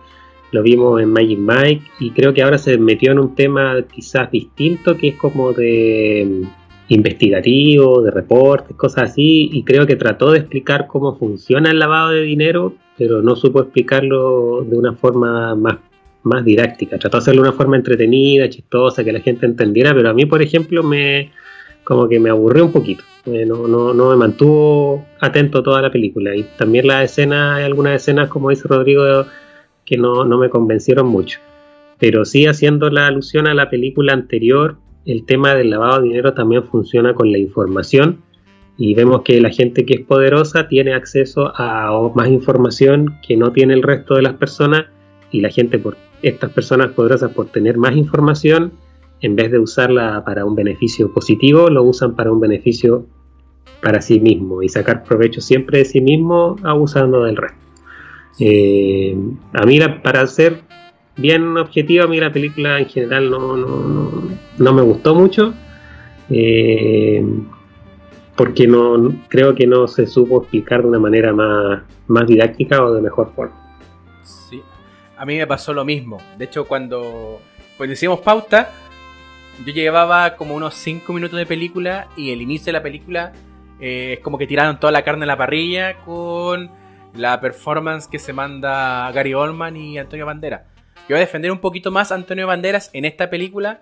lo vimos en Magic Mike y creo que ahora se metió en un tema quizás distinto que es como de investigativo, de reportes, cosas así, y creo que trató de explicar cómo funciona el lavado de dinero, pero no supo explicarlo de una forma más, más didáctica. Trató de hacerlo de una forma entretenida, chistosa, que la gente entendiera, pero a mí, por ejemplo, me como que me aburrió un poquito. Eh, no, no, no, me mantuvo atento toda la película. Y también las escenas, hay algunas escenas, como dice Rodrigo, que no, me convencieron mucho. Pero sí haciendo la alusión a la película anterior, el tema del lavado de dinero también funciona con la información y vemos que la gente que es poderosa tiene acceso a más información que no tiene el resto de las personas y la gente por estas personas poderosas por tener más información en vez de usarla para un beneficio positivo lo usan para un beneficio para sí mismo y sacar provecho siempre de sí mismo abusando del resto. Eh, a mí, para ser bien objetivo, a mí la película en general no, no, me gustó mucho. Eh, porque no creo que no se supo explicar de una manera más, más didáctica o de mejor forma. Sí, a mí me pasó lo mismo. De hecho, cuando pues hicimos pauta, yo llevaba como unos 5 minutos de película y el inicio de la película eh, es como que tiraron toda la carne a la parrilla con la performance que se manda Gary Oldman y Antonio Banderas. Yo voy a defender un poquito más a Antonio Banderas en esta película.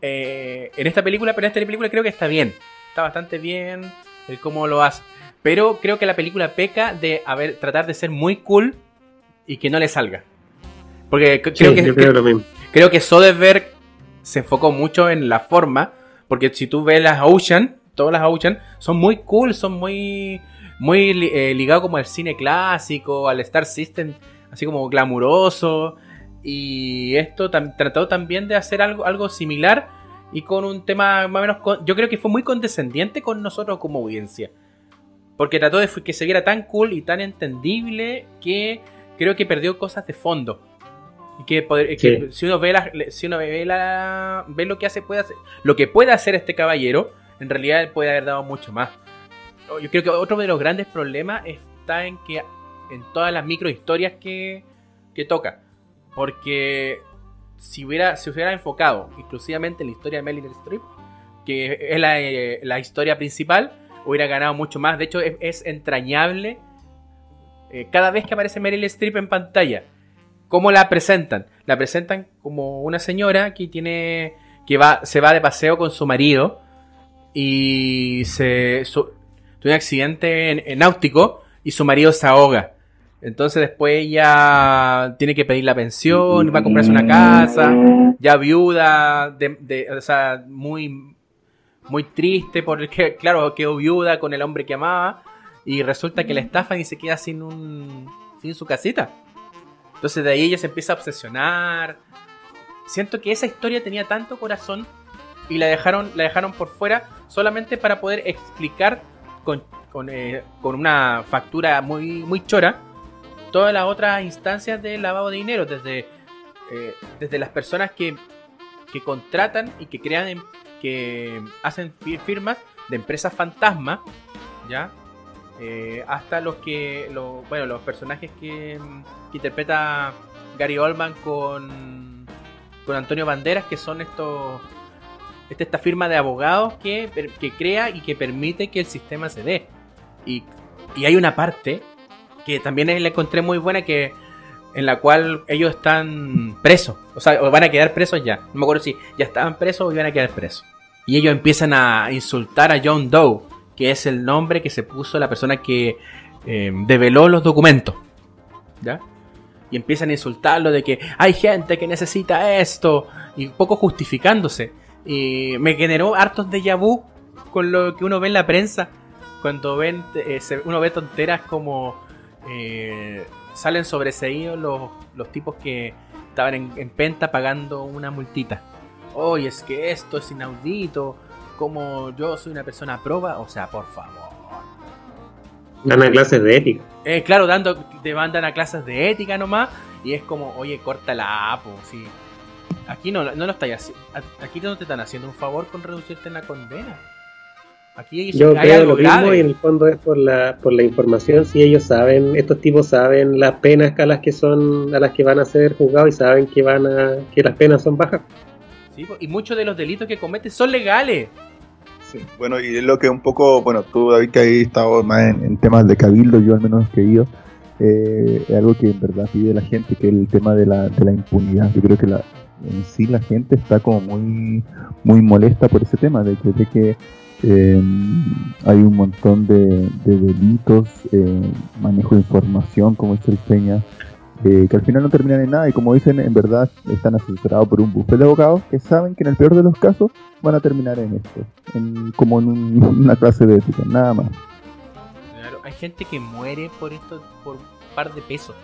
Eh, en esta película, pero en esta película creo que está bien. Está bastante bien el cómo lo hace. Pero creo que la película peca de haber, tratar de ser muy cool y que no le salga. Porque creo, que, creo, creo que Soderbergh se enfocó mucho en la forma. Porque si tú ves las Ocean, todas las Ocean, son muy cool, son muy muy eh, ligado como al cine clásico, al Star System, así como glamuroso. Y esto trató también de hacer algo, algo similar y con un tema más o menos... yo creo que fue muy condescendiente con nosotros como audiencia. Porque trató de que se viera tan cool y tan entendible que creo que perdió cosas de fondo. Y que, si uno ve la, si uno ve la, ve lo que hace, puede hacer, lo que puede hacer este caballero, en realidad él puede haber dado mucho más yo creo que otro de los grandes problemas está en que en todas las micro historias que, que toca. Porque si hubiera, si hubiera enfocado exclusivamente en la historia de Meryl Streep, que es la, eh, la, historia principal, hubiera ganado mucho más. De hecho, es, entrañable eh, cada vez que aparece Meryl Streep en pantalla. ¿Cómo la presentan? La presentan como una señora que tiene que va, se va de paseo con su marido y se, tuvo un accidente en, náutico y su marido se ahoga. Entonces después ella tiene que pedir la pensión, va a comprarse una casa, ya viuda, de, o sea, muy, muy triste porque, claro, quedó viuda con el hombre que amaba y resulta que la estafan y se queda sin, un, sin su casita. Entonces de ahí ella se empieza a obsesionar. Siento que esa historia tenía tanto corazón y la dejaron, la dejaron por fuera solamente para poder explicar eh, con, una factura muy, muy chora todas las otras instancias de lavado de dinero, desde, eh, desde las personas que, que contratan y que crean, que hacen firmas de empresas fantasma, ¿ya? Eh, hasta los que, bueno, los personajes que, que, interpreta Gary Oldman con, con Antonio Banderas, que son estos esta firma de abogados que, que, crea y que permite que el sistema se dé. Y, y hay una parte que también le encontré muy buena que en la cual ellos están presos, o sea, van a quedar presos ya. No me acuerdo si ya estaban presos o iban a quedar presos. Y ellos empiezan a insultar a John Doe, que es el nombre que se puso la persona que eh, develó los documentos. ¿Ya? Y empiezan a insultarlo de que hay gente que necesita esto, y un poco justificándose. Y me generó hartos de vu con lo que uno ve en la prensa. Cuando ven, eh, uno ve tonteras como eh, salen sobreseídos los, los tipos que estaban en, penta pagando una multita. Oye, es que esto es inaudito. Como yo soy una persona proba, o sea, por favor. Dan a clases de ética. Eh, claro, dando, te mandan a clases de ética nomás y es como, oye, corta la apo, sí. Aquí no, no lo estáis haciendo, aquí no te están haciendo un favor con reducirte en la condena. Aquí Yo hay creo lo mismo y en el fondo es por la, por la información, si ellos saben, estos tipos saben las penas a las que son, a las que van a ser juzgados y saben que van a, que las penas son bajas. Sí, y muchos de los delitos que cometen son legales. Sí, bueno, y es lo que un poco, bueno, tú David que has estado más en, temas de cabildo, yo al menos que he ido, eh, es algo que en verdad pide la gente, que es el tema de la, de la impunidad. Yo creo que la, en sí la gente está como muy, muy molesta por ese tema, de que, de que eh, hay un montón de, delitos, eh, manejo de información, como dice el Peña, eh, que al final no terminan en nada y como dicen, en verdad están asesorados por un bufete de abogados que saben que en el peor de los casos van a terminar en esto, como en una clase de ética, nada más. Claro, hay gente que muere por esto, por un par de pesos.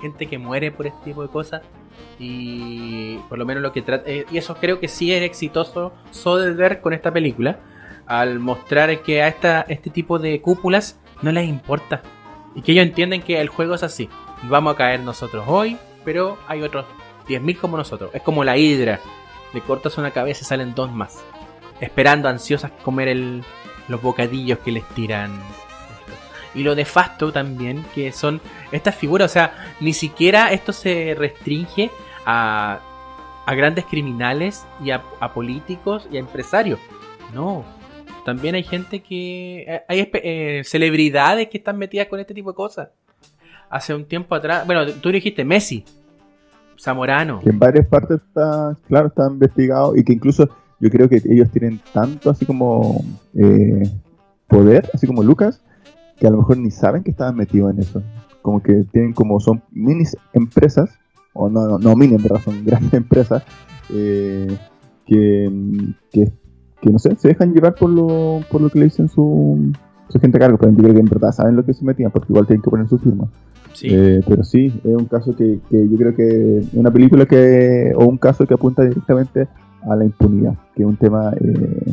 Gente que muere por este tipo de cosas y por lo menos lo que trata. Eh, y eso creo que sí es exitoso Soderbergh con esta película. Al mostrar que a esta, este tipo de cúpulas no les importa. Y que ellos entienden que el juego es así. Vamos a caer nosotros hoy, pero hay otros 10.000 como nosotros. Es como la hidra. Le cortas una cabeza y salen dos más. Esperando ansiosas comer el, los bocadillos que les tiran y lo nefasto también, que son estas figuras, o sea, ni siquiera esto se restringe a, a grandes criminales y a, políticos y a empresarios. No, también hay gente que... Eh, hay eh, celebridades que están metidas con este tipo de cosas. Hace un tiempo atrás, bueno, tú dijiste Messi, Zamorano. Que en varias partes está, claro, está investigado y que incluso yo creo que ellos tienen tanto así como eh, poder, así como Lucas, que a lo mejor ni saben que estaban metidos en eso. Como que tienen como son mini empresas, o no, no, no mini en verdad, son grandes empresas, eh, que, que, no sé, se dejan llevar por lo, por lo que le dicen su, su gente a cargo, pero yo creo que en verdad saben lo que se metían, porque igual tienen que poner su firma. Eh, pero sí, es un caso que, que yo creo que es una película que, o un caso que apunta directamente a la impunidad, que es un tema eh,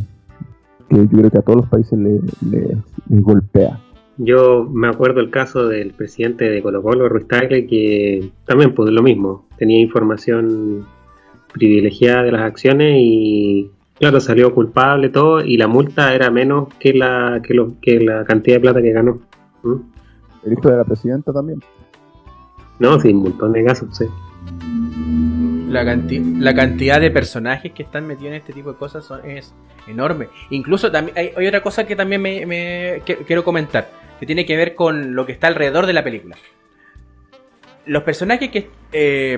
que yo creo que a todos los países les le, golpea. Yo me acuerdo el caso del presidente de Colo Colo, Ruiz Tagle, que también pues lo mismo, tenía información privilegiada de las acciones y claro, salió culpable todo y la multa era menos que la, que, lo, que la cantidad de plata que ganó. ¿Mm? ¿El hijo de la presidenta también? No, sí, un montón de casos, sí. La, la, cantidad de personajes que están metidos en este tipo de cosas es enorme. Incluso también hay, otra cosa que también me, quiero comentar que tiene que ver con lo que está alrededor de la película. Los personajes que eh,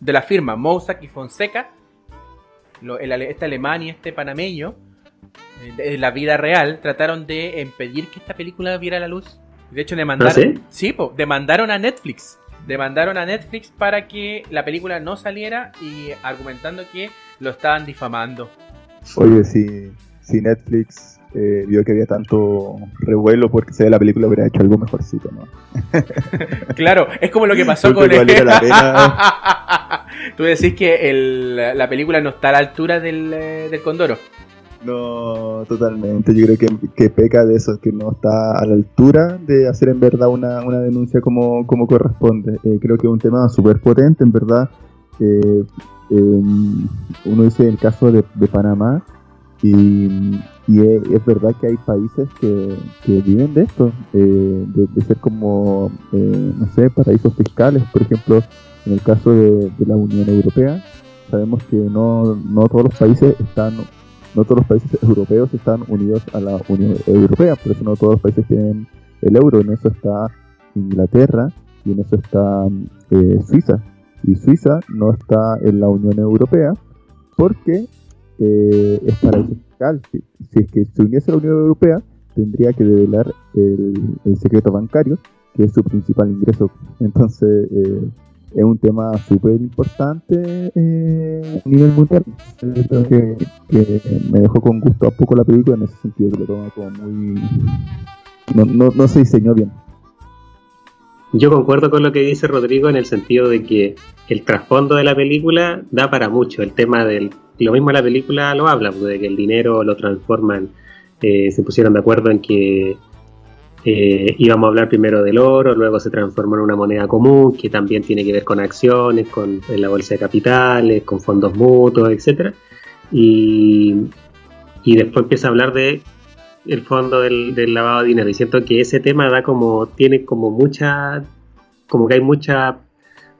de la firma Mousak y Fonseca, este alemán y este panameño, en eh, la vida real, trataron de impedir que esta película viera la luz. De hecho, demandaron, ¿Ah, sí? demandaron a Netflix. Demandaron a Netflix para que la película no saliera y argumentando que lo estaban difamando. Oye, si, si Netflix eh, vio que había tanto revuelo porque se ve la película hubiera hecho algo mejorcito, ¿no? claro, es como lo que pasó con el... Tú decís que el, la película no está a la altura del, eh, del Condoro. No, totalmente. Yo creo que, que, peca de eso, que no está a la altura de hacer en verdad una, una denuncia como, como corresponde. Eh, creo que es un tema súper potente, en verdad. Eh, uno dice el caso de, de Panamá, y, es, verdad que hay países que, viven de esto, eh, de, ser como, eh, no sé, paraísos fiscales. Por ejemplo, en el caso de, la Unión Europea, sabemos que no, no todos los países están, no todos los países europeos están unidos a la Unión Europea, por eso no todos los países tienen el euro. En eso está Inglaterra y en eso está eh, Suiza. Y Suiza no está en la Unión Europea porque eh, es paraíso fiscal. Si, es que se uniese a la Unión Europea, tendría que develar el, secreto bancario, que es su principal ingreso. Entonces, eh, es un tema súper importante eh, a nivel mundial. Que, me dejó con gusto a poco la película en ese sentido, que lo toma como muy. No, no, no se diseñó bien. Yo concuerdo con lo que dice Rodrigo en el sentido de que el trasfondo de la película da para mucho. El tema del. Lo mismo la película lo habla, pues, de que el dinero lo transforman. Eh, se pusieron de acuerdo en que eh, íbamos a hablar primero del oro, luego se transformó en una moneda común que también tiene que ver con acciones, con la bolsa de capitales, con fondos mutuos, etcétera. Y, y después empieza a hablar de el fondo del, lavado de dinero. Y siento que ese tema da como, tiene como mucha, como que hay mucha,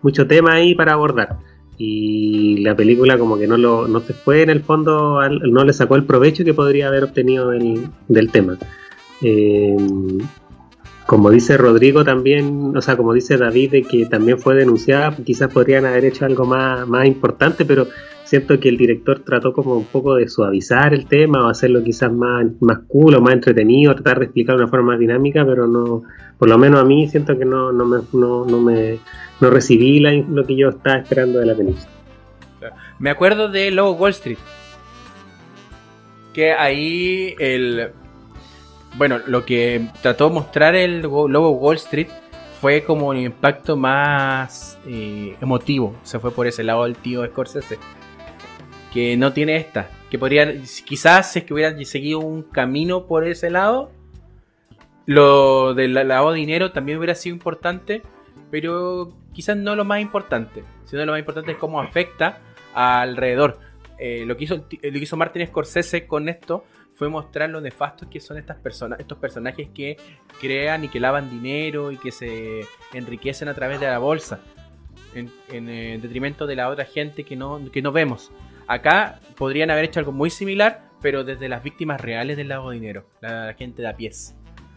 mucho tema ahí para abordar. Y la película como que no lo, no se fue en el fondo, no le sacó el provecho que podría haber obtenido del tema. Eh, como dice Rodrigo también, o sea, como dice David, de que también fue denunciada, quizás podrían haber hecho algo más, más importante, pero siento que el director trató como un poco de suavizar el tema o hacerlo quizás más, más cool más entretenido, tratar de explicar de una forma más dinámica, pero no, por lo menos a mí siento que no, no me, no, no me no recibí lo que yo estaba esperando de la película. Me acuerdo de Lobo Wall Street. Que ahí el. Bueno, lo que trató de mostrar el Lobo Wall Street fue como un impacto más eh, emotivo. Se fue por ese lado el tío Scorsese. Que no tiene esta. Que podrían. Quizás si es que hubieran seguido un camino por ese lado. Lo del lavado de dinero también hubiera sido importante. Pero quizás no lo más importante. Sino lo más importante es cómo afecta alrededor. Eh, lo, que hizo, lo que hizo Martin Scorsese con esto fue mostrar lo nefastos que son estas personas, estos personajes que crean y que lavan dinero y que se enriquecen a través de la bolsa, en, eh, detrimento de la otra gente que no, que no vemos. Acá podrían haber hecho algo muy similar, pero desde las víctimas reales del lavado de dinero, la, gente de a pies.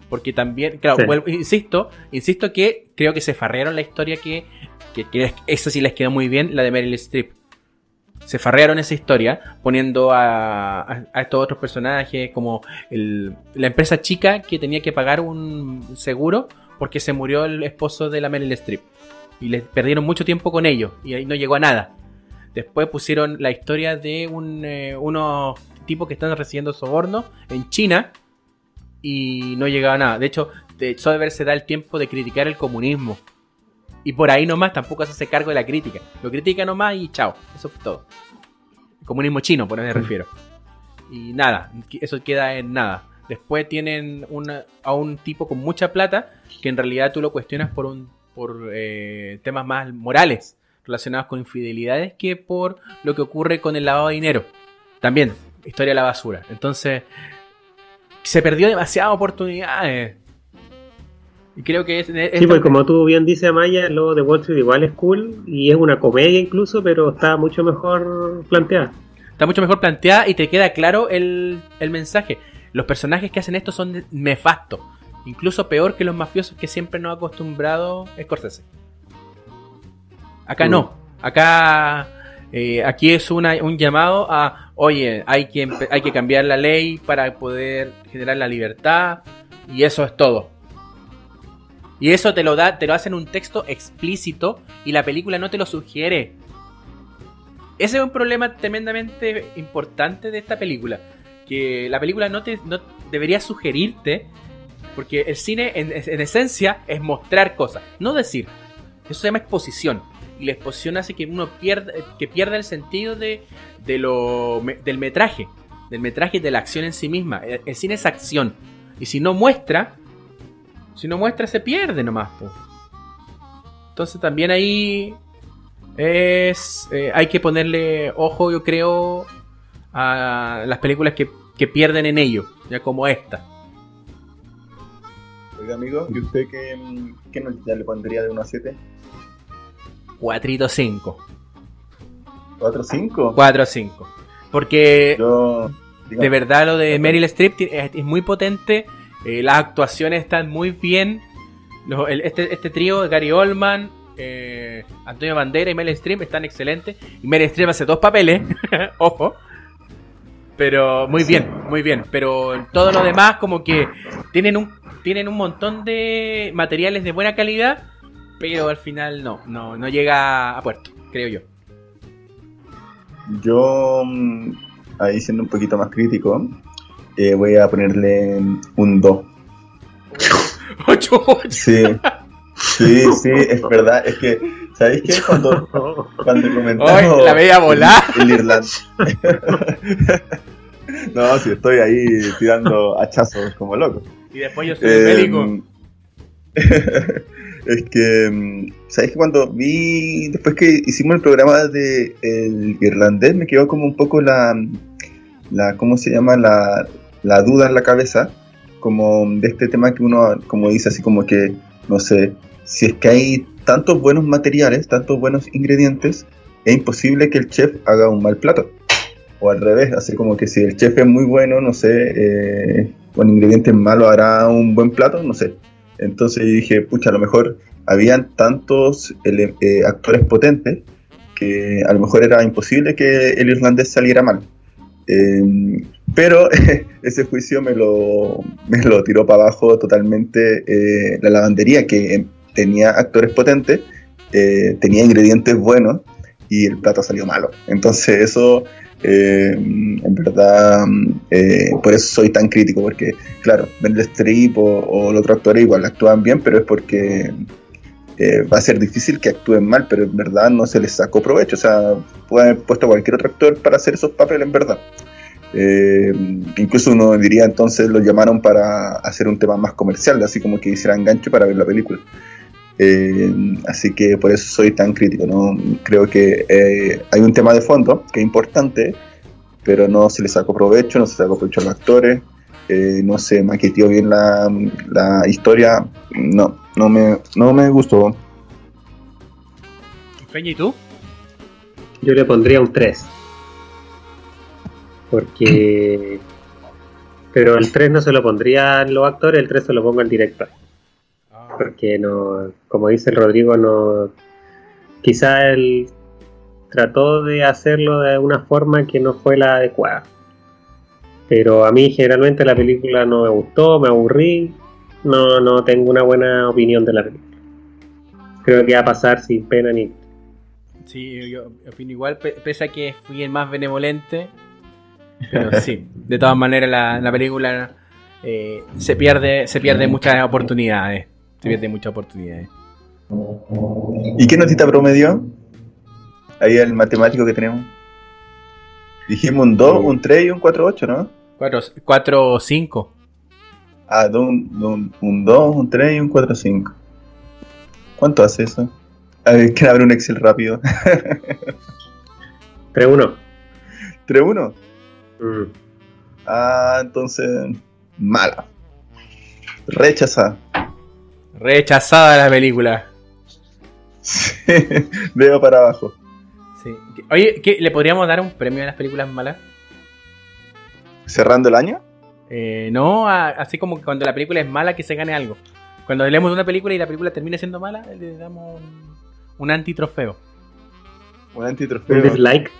Porque también, claro, insisto, insisto que creo que se farrearon la historia que, que, que, eso sí les quedó muy bien, la de Meryl Streep se farrearon esa historia poniendo a, estos otros personajes como la empresa chica que tenía que pagar un seguro porque se murió el esposo de la Meryl Streep y les perdieron mucho tiempo con ellos y ahí no llegó a nada. Después pusieron la historia de un, eh, unos tipos que están recibiendo soborno en China y no llegaba a nada. De hecho, de ver se da el tiempo de criticar el comunismo y por ahí nomás tampoco se hace cargo de la crítica. Lo critica nomás y chao. Eso fue todo. comunismo chino, por eso me mm. refiero. Y nada, eso queda en nada. Después tienen a un tipo con mucha plata que en realidad tú lo cuestionas por, un, por eh, temas más morales relacionados con infidelidades que por lo que ocurre con el lavado de dinero. También, historia de la basura. Entonces, se perdió demasiadas oportunidades y creo que es. sí, pues como tú bien dices, Amaya, el logo de Wall Street igual es cool y es una comedia incluso, pero está mucho mejor planteada. Está mucho mejor planteada y te queda claro el, mensaje. Los personajes que hacen esto son nefastos. Incluso peor que los mafiosos que siempre nos ha acostumbrado Scorsese. Acá no. Mm. Acá. Eh, aquí es una, un llamado a, oye, hay que, hay que cambiar la ley para poder generar la libertad y eso es todo. Y eso te lo da, te lo hacen un texto explícito y la película no te lo sugiere. Ese es un problema tremendamente importante de esta película. Que la película no te no debería sugerirte. Porque el cine en, esencia es mostrar cosas, no decir. Eso se llama exposición. Y la exposición hace que uno pierda, que pierda el sentido de, de lo, del metraje. Del metraje y de la acción en sí misma. El, cine es acción. Y si no muestra, si no muestra, se pierde nomás. Entonces también ahí es eh, hay que ponerle ojo, yo creo, a las películas que, pierden en ello, ya como esta. Oiga, amigo, ¿y usted qué, qué notita le pondría de 1 a 7? 4 5. ¿4 5? 4 5. Porque de verdad lo de Meryl Streep es muy potente eh, las actuaciones están muy bien. este, este trío Gary Oldman, eh, Antonio Bandera y Mel Stream están excelentes. Y Mel Stream hace dos papeles, ojo. Pero muy bien, muy bien. Pero todo lo demás, como que tienen un, tienen un montón de materiales de buena calidad, pero al final no, no, no llega a puerto, creo yo. Yo, mm, ahí siendo un poquito más crítico, eh, voy a ponerle un 2. 8, Sí. Sí, sí, es verdad. Es que, ¿sabéis qué? Cuando, cuando comentamos. la veía volar. El, Irlanda. no, sí, estoy ahí tirando hachazos como loco. Y después yo soy. Em, es que, mm, ¿sabes que cuando vi, después que hicimos el programa de el irlandés, me quedó como un poco la, la ¿cómo se llama? La, la duda en la cabeza, como de este tema que uno, como dice, así como que, no sé, si es que hay tantos buenos materiales, tantos buenos ingredientes, es imposible que el chef haga un mal plato. O al revés, así como que si el chef es muy bueno, no sé, eh, con ingredientes malos hará un buen plato, no sé. Entonces yo dije, pucha, a lo mejor habían tantos eh, actores potentes que a lo mejor era imposible que el irlandés saliera mal. Em, pero ese juicio me lo, me lo tiró para abajo totalmente eh, la lavandería, que tenía actores potentes, tenía ingredientes buenos y el plato salió malo. Entonces eso, eh, en verdad, eh, por eso soy tan crítico, porque claro, Ben Strip o, o los otros actores igual actúan bien, pero es porque eh, va a ser difícil que actúen mal, pero en verdad no se les sacó provecho. O sea, puede haber puesto cualquier otro actor para hacer esos papeles en verdad. Incluso uno diría entonces lo llamaron para hacer un tema más comercial, así como que hicieran gancho para ver la película. Eh, así que por eso soy tan crítico. ¿no? Creo que eh, hay un tema de fondo que es importante, pero no se le sacó provecho, no se sacó provecho a los actores, eh, no se maqueteó bien la, la, historia. No, no me, no me gustó. ¿y tú? Yo le pondría un 3. Porque. Pero el 3 no se lo pondría los actores, el 3 se lo pongo al director porque no, como dice el Rodrigo, no, quizá él trató de hacerlo de una forma que no fue la adecuada. Pero a mí generalmente la película no me gustó, me aburrí, no, no tengo una buena opinión de la película. Creo que va a pasar sin pena ni... Sí, yo opino igual, pese a que fui el más benevolente, pero sí, de todas maneras la, la película eh, se pierde se pierde muchas oportunidades se pierde muchas oportunidades. ¿Y qué notita promedio? Ahí el matemático que tenemos. Dijimos un 2, un 3 y un 4, 8, ¿no? 4, 5. Ah, un, un, 2, un 3 y un 4, 5. ¿Cuánto hace eso? A ver, que abre un Excel rápido. 3, 1. 3, 1. Mm. Ah, entonces. Mala. Rechazada. Rechazada la película. Veo para abajo. Sí. Oye, ¿qué, ¿le podríamos dar un premio a las películas malas? ¿Cerrando el año? Eh, no, así como cuando la película es mala que se gane algo. Cuando leemos una película y la película termina siendo mala, le damos un, un antitrofeo. Un antitrofeo. Un dislike.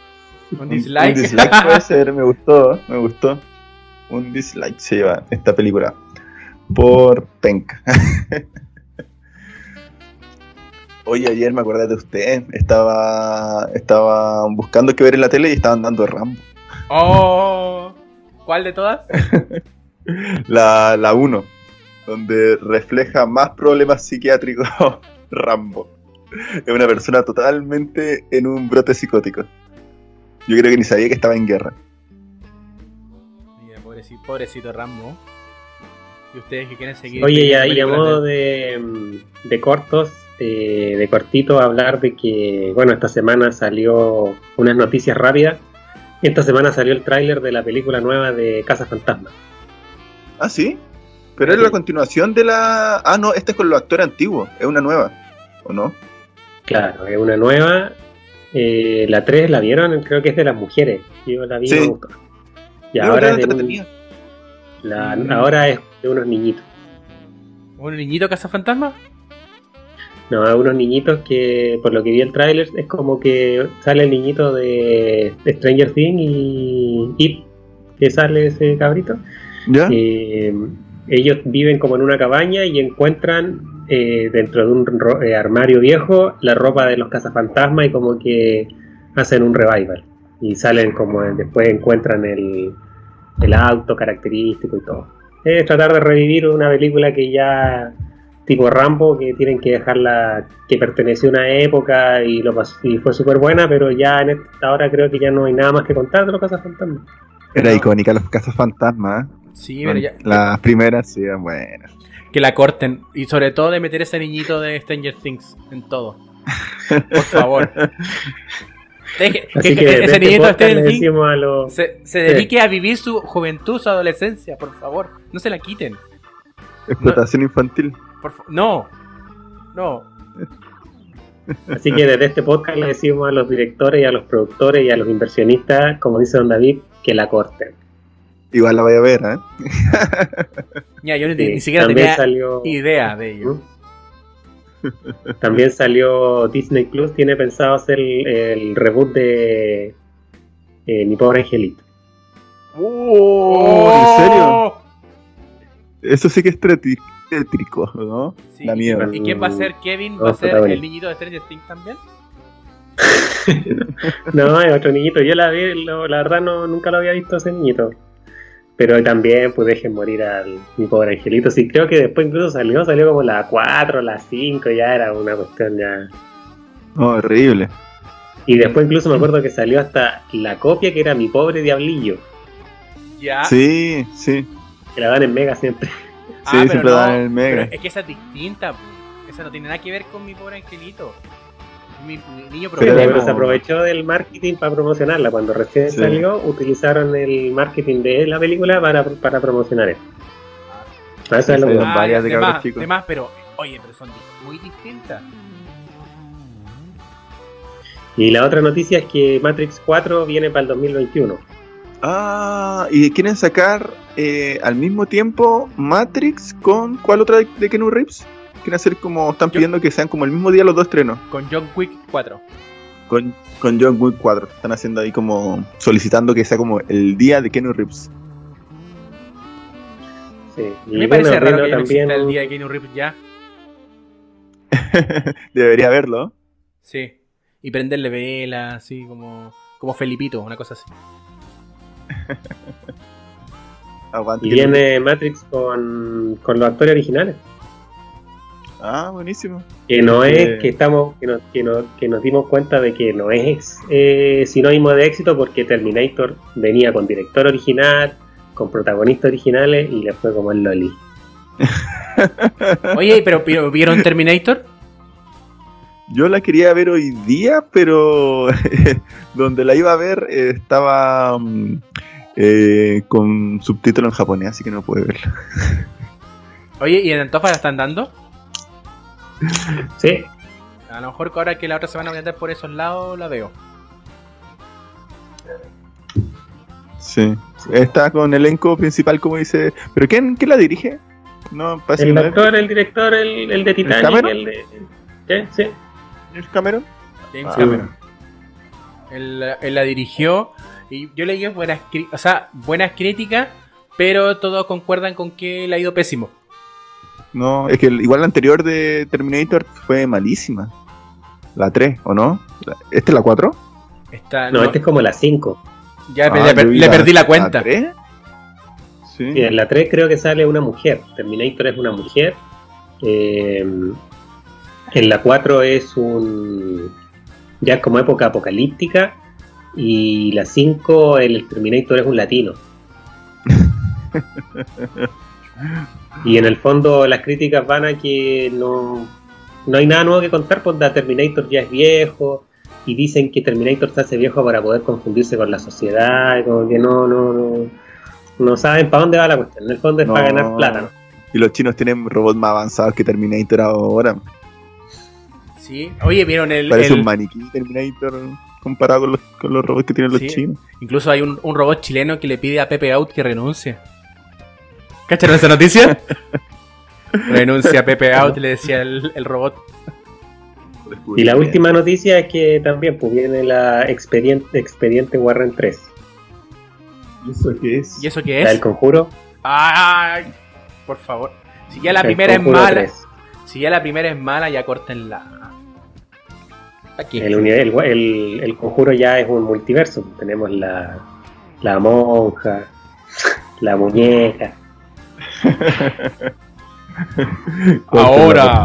Un dislike. Un dislike puede ser, me gustó, me gustó. Un dislike se lleva esta película. Por penca. Oye, ayer me acordé de usted. Estaba, estaba buscando qué ver en la tele y estaban dando Rambo. Oh, ¿cuál de todas? la 1, donde refleja más problemas psiquiátricos Rambo. Es una persona totalmente en un brote psicótico. Yo creo que ni sabía que estaba en guerra. Mira, pobrecito, pobrecito Rambo. ¿Y ustedes que quieren seguir? Oye, y a modo de, de cortos, eh, de cortito hablar de que, bueno, esta semana salió unas noticias rápidas. Y esta semana salió el tráiler de la película nueva de Casa Fantasma. Ah, sí. Pero es la continuación de la. Ah, no, esta es con los actores antiguos. Es una nueva, ¿o no? Claro, es una nueva. Eh, la 3 la vieron, creo que es de las mujeres. Yo la vi sí. me Y ahora, es de la, ahora es de unos niñitos. ¿Un niñito Casa Fantasma? No, hay unos niñitos que, por lo que vi el tráiler, es como que sale el niñito de, Stranger Things y, que sale ese cabrito. Eh, ellos viven como en una cabaña y encuentran eh, dentro de un eh, armario viejo la ropa de los cazafantasmas y como que hacen un revival. Y salen como después encuentran el, el auto característico y todo. Es tratar de revivir una película que ya tipo Rambo que tienen que dejarla que perteneció a una época y lo y fue súper buena, pero ya en esta hora creo que ya no hay nada más que contar de los Fantasmas Era icónica los Fantasmas Sí, pero ya. Las primeras sí eran buenas. Que la corten. Y sobre todo de meter ese niñito de Stranger Things en todo. Por favor. Deje- Así que, que, ese este niñito decimos a los... se, se dedique a vivir su juventud, su adolescencia, por favor. No se la quiten. Explotación infantil. Por no. No. Así que desde este podcast le decimos a los directores y a los productores y a los inversionistas, como dice don David, que la corten. Igual la voy a ver, ¿eh? Ya, yo ni, Sí, ni siquiera también tenía salió, idea de ello. También salió Disney Plus, tiene pensado hacer el, el reboot de eh, Mi Pobre Angelito. Oh, ¿en serio? Eso sí que es tétrico, ¿no? Sí, Da ¿y quién- ¿Y quién va a ser Kevin? ¿Va a ser el niñito de Stranger Things también? No, es otro niñito. Yo la vi, lo- la verdad no, nunca lo había visto ese niñito. Pero también pues dejen morir al mi pobre angelito. Sí, creo que después incluso salió, salió como la 4, la 5, ya era una cuestión ya. No, horrible. Y después incluso me acuerdo que salió hasta la copia que era mi pobre diablillo. Ya. Sí, sí. Que la dan en Mega siempre. Ah, Sí, pero siempre no, dan el Mega. pero es que esa es distinta. Esa no tiene nada que ver con mi pobre angelito. Mi, mi niño Pero se aprovechó del marketing para promocionarla. Cuando recién Sí. salió, utilizaron el marketing de la película para, para promocionar esto. Ah, eso es lo varias de de cabros más, chicos. de más, pero oye, pero son muy distintas. Y la otra noticia es que Matrix 4 viene para el 2021. Ah, y quieren sacar eh, al mismo tiempo Matrix con ¿cuál otra de, de Keanu Reeves? Quieren hacer como, están pidiendo que sean como el mismo día los dos estrenos. Con John Wick 4. Con, con John Wick 4. Están haciendo ahí como, solicitando que sea como el día de Keanu Reeves. Sí. Y Me parece raro que no también. exista el día de Keanu Reeves ya. Debería verlo. Sí. Y prenderle vela, así como, como Felipito, una cosa así. Aguante. Y viene Matrix con, con los actores originales. Ah, buenísimo. Que no Sí. es que estamos que nos, que, nos, que nos dimos cuenta de que no es eh, sinónimo de éxito porque Terminator venía con director original, con protagonistas originales y le fue como el Loli. Oye, pero, pero ¿vieron Terminator? Yo la quería ver hoy día, pero donde la iba a ver eh, estaba mm, eh, con subtítulo en japonés, así que no pude verla. Oye, ¿y en Antofa la están dando? Sí, A lo mejor que ahora que la otra semana voy a andar por esos lados, la veo. Sí. Está con elenco principal, como dice. ¿Pero quién, quién la dirige? No, el actor, el director, el, el de Titanic, Cameron? el de. ¿Qué? Sí. James Cameron. James Ah. Cameron. Él, él la dirigió y yo leí buenas, o sea, buenas críticas, pero todos concuerdan con que le ha ido pésimo. No, es que el- igual la anterior de Terminator fue malísima. La 3, ¿o no? La- ¿Este es la 4? Está, No, no, este es como la 5. ya Ah, le, per- le perdí la cuenta. 3? Sí. Y en la 3 creo que sale una mujer. Terminator es una mujer. Eh, en la 4 es un. Ya es como época apocalíptica. Y la 5, el Terminator es un latino. y en el fondo las críticas van a que no, no hay nada nuevo que contar, pues la Terminator ya es viejo. Y dicen que Terminator se hace viejo para poder confundirse con la sociedad. Y como que no, no, no, no saben para dónde va la cuestión. En el fondo es No. para ganar plata. ¿no? Y los chinos tienen robots más avanzados que Terminator ahora. Sí. Oye, vieron el. Parece el- un maniquí Terminator comparado con los, con los robots que tienen los chinos. incluso hay un, un robot chileno que le pide a Pepe Out que renuncie. ¿Cacharon esa noticia? Renuncia Pepe Out, le decía el, el robot. Y la última noticia es que también pues, viene la expediente, expediente Warren 3. ¿Y eso qué es? ¿Y eso qué La del es? conjuro. ¡Ay! Por favor. Si ya la El primera es mala, 3. si ya la primera es mala, ya córtenla. Aquí. El, uni- el, el- el conjuro ya es un multiverso. Tenemos la, la monja, la muñeca. Ahora.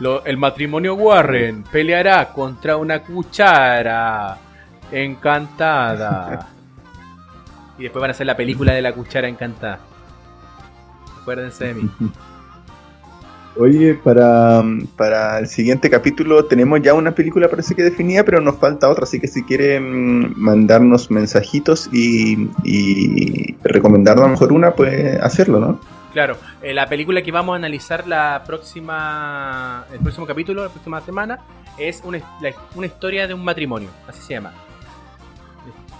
Lo- el matrimonio Warren peleará contra una cuchara encantada. y después van a hacer la película de la cuchara encantada. Acuérdense de mí. Oye, para, para el siguiente capítulo tenemos ya una película parece que definida, pero nos falta otra, así que si quieren mandarnos mensajitos y, y recomendarnos a lo mejor una, pues hacerlo, ¿no? Claro, eh, la película que vamos a analizar la próxima, el próximo capítulo, la próxima semana, es una, la- una historia de un matrimonio, así se llama.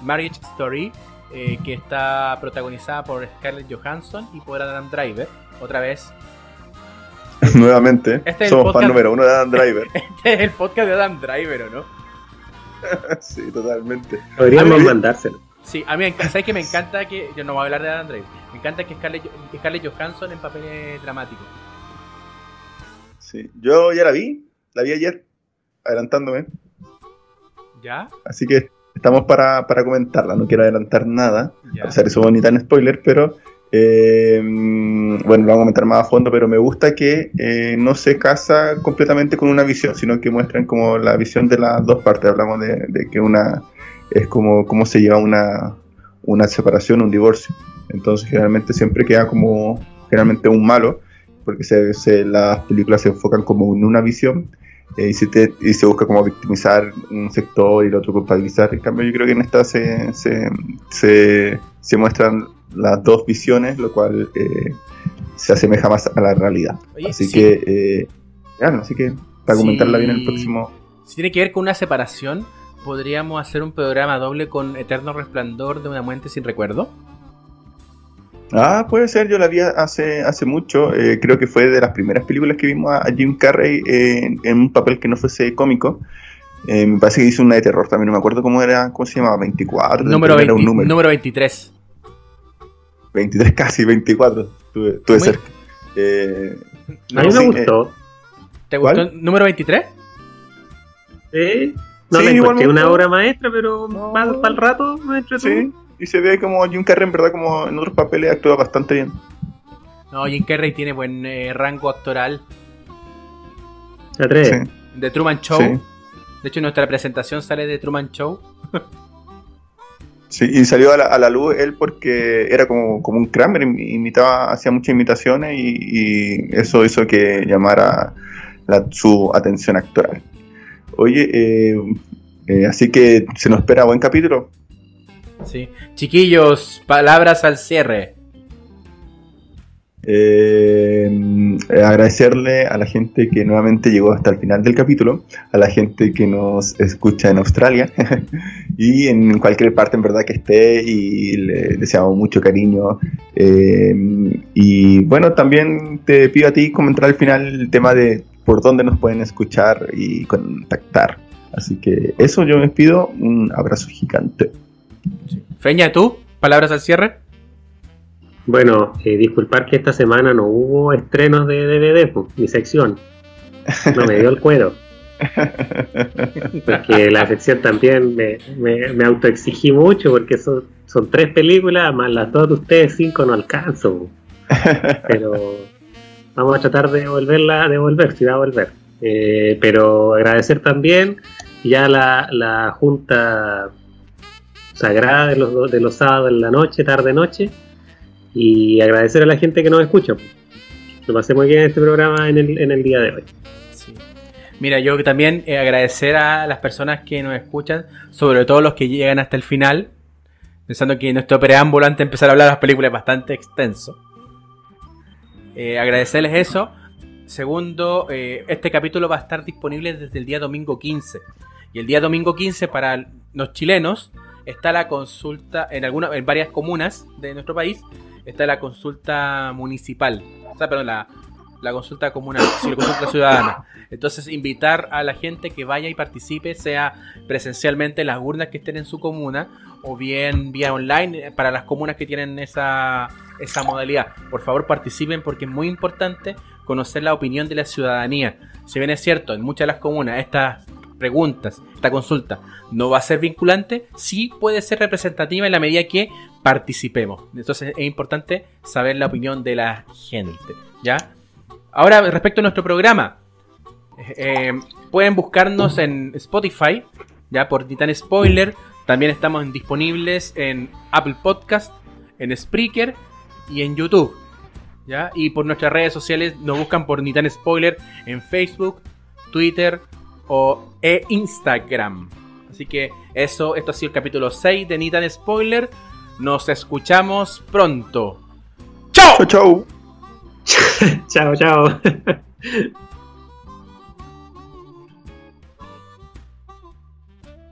Marriage Story, eh, que está protagonizada por Scarlett Johansson y por Adam Driver. Otra vez, Nuevamente, Este es somos podcast- fan número uno de Adam Driver. este es el podcast de Adam Driver, ¿o no? sí, totalmente. Podríamos mandárselo. Sí, a mí ¿sabes que me encanta que. Yo no voy a hablar de Adam Driver. Me encanta que Scarlett, que Scarlett Johansson en papeles dramáticos. Sí. Yo ya la vi, la vi ayer, adelantándome, ¿Ya? así que estamos para, para comentarla, no quiero adelantar nada. Ya. a pesar de eso ni tan spoiler, pero eh, bueno, lo vamos a comentar más a fondo, pero me gusta que eh, no se casa completamente con una visión, sino que muestran como la visión de las dos partes. Hablamos de, de que una es como cómo se lleva una, una separación, un divorcio. Entonces generalmente siempre queda como generalmente un malo, porque se, se- las películas se enfocan como en una visión. eh, y, se te- y se busca como victimizar un sector y el otro culpabilizar. En cambio, yo creo que en esta se, se, se, muestran las dos visiones, lo cual eh, se asemeja más a la realidad. Oye, así sí. que, eh, claro, así que para Sí. comentarla bien el próximo. Si tiene que ver con una separación, podríamos hacer un programa doble con Eterno Resplandor de una muerte sin recuerdo. Ah, puede ser, yo la vi hace, hace mucho, eh, creo que fue de las primeras películas que vimos a, a Jim Carrey eh, en, en un papel que no fuese cómico. Eh, me parece que hizo una de terror también, no me acuerdo cómo era, cómo se llamaba, 24. Número, era 20 un número. número 23. 23 casi, 24, estuve, estuve Muy- cerca. Eh, A mí sí, me eh, gustó. ¿Te ¿Cuál? gustó el número 23? Sí. No Sí, la encontré una obra maestra, pero No. para el rato me entretuvo. sí, y se ve como Jim Carrey en verdad como en otros papeles actúa bastante bien. No, Jim Carrey tiene buen eh, rango actoral. La tres. Sí, De Truman Show. sí. De hecho, nuestra presentación sale de Truman Show. Sí, y salió a la, a la luz él porque era como, como un Kramer, im- imitaba, hacía muchas imitaciones y, y eso hizo que llamara la- su atención actoral. Oye, eh, eh, así que se nos espera buen capítulo. Sí. Chiquillos, palabras al cierre. Eh, agradecerle a la gente que nuevamente llegó hasta el final del capítulo, a la gente que nos escucha en Australia y en cualquier parte en verdad que esté y le deseamos mucho cariño. Eh, y bueno, también te pido a ti comentar al final el tema de por dónde nos pueden escuchar y contactar. Así que eso yo me pido, un abrazo gigante. Feña, ¿tú? Palabras al cierre. Bueno, eh, disculpar que esta semana no hubo estrenos de DVD, pues, mi sección. No me dio el cuero. Porque la sección también me, me, me autoexigí mucho, porque son, son tres películas, más las dos de ustedes, cinco no alcanzo. Pero vamos a tratar de volverla, de volver, si va a volver. Eh, pero agradecer también ya la, la junta sagrada de los, de los sábados en la noche, tarde-noche, y agradecer a la gente que nos escucha. Lo pasé muy bien este programa en el, en el día de hoy. Mira, yo también eh, agradecer a las personas que nos escuchan, sobre todo los que llegan hasta el final, pensando que nuestro preámbulo antes de empezar a hablar de las películas es bastante extenso. Eh, agradecerles eso. Segundo, eh, este capítulo va a estar disponible desde el día domingo 15. Y el día domingo 15 para los chilenos está la consulta en algunas, en varias comunas de nuestro país, está la consulta municipal. O sea, perdón, la, la consulta comunal, la consulta ciudadana. Entonces, invitar a la gente que vaya y participe, sea presencialmente en las urnas que estén en su comuna o bien vía online eh, para las comunas que tienen esa, esa modalidad. Por favor, participen porque es muy importante conocer la opinión de la ciudadanía. Si bien es cierto, en muchas de las comunas estas preguntas, esta consulta no va a ser vinculante, sí puede ser representativa en la medida que participemos. Entonces es importante saber la opinión de la gente. ¿Ya? Ahora, respecto a nuestro programa, eh, pueden buscarnos en Spotify, ya por Titan Spoiler. También estamos disponibles en Apple Podcast, en Spreaker y en YouTube. ¿Ya? Y por nuestras redes sociales nos buscan por Nitan Spoiler en Facebook, Twitter o e Instagram. Así que eso, esto ha sido el capítulo 6 de Nitan Spoiler. Nos escuchamos pronto. ¡Chao! Chau, chau. chao, chao.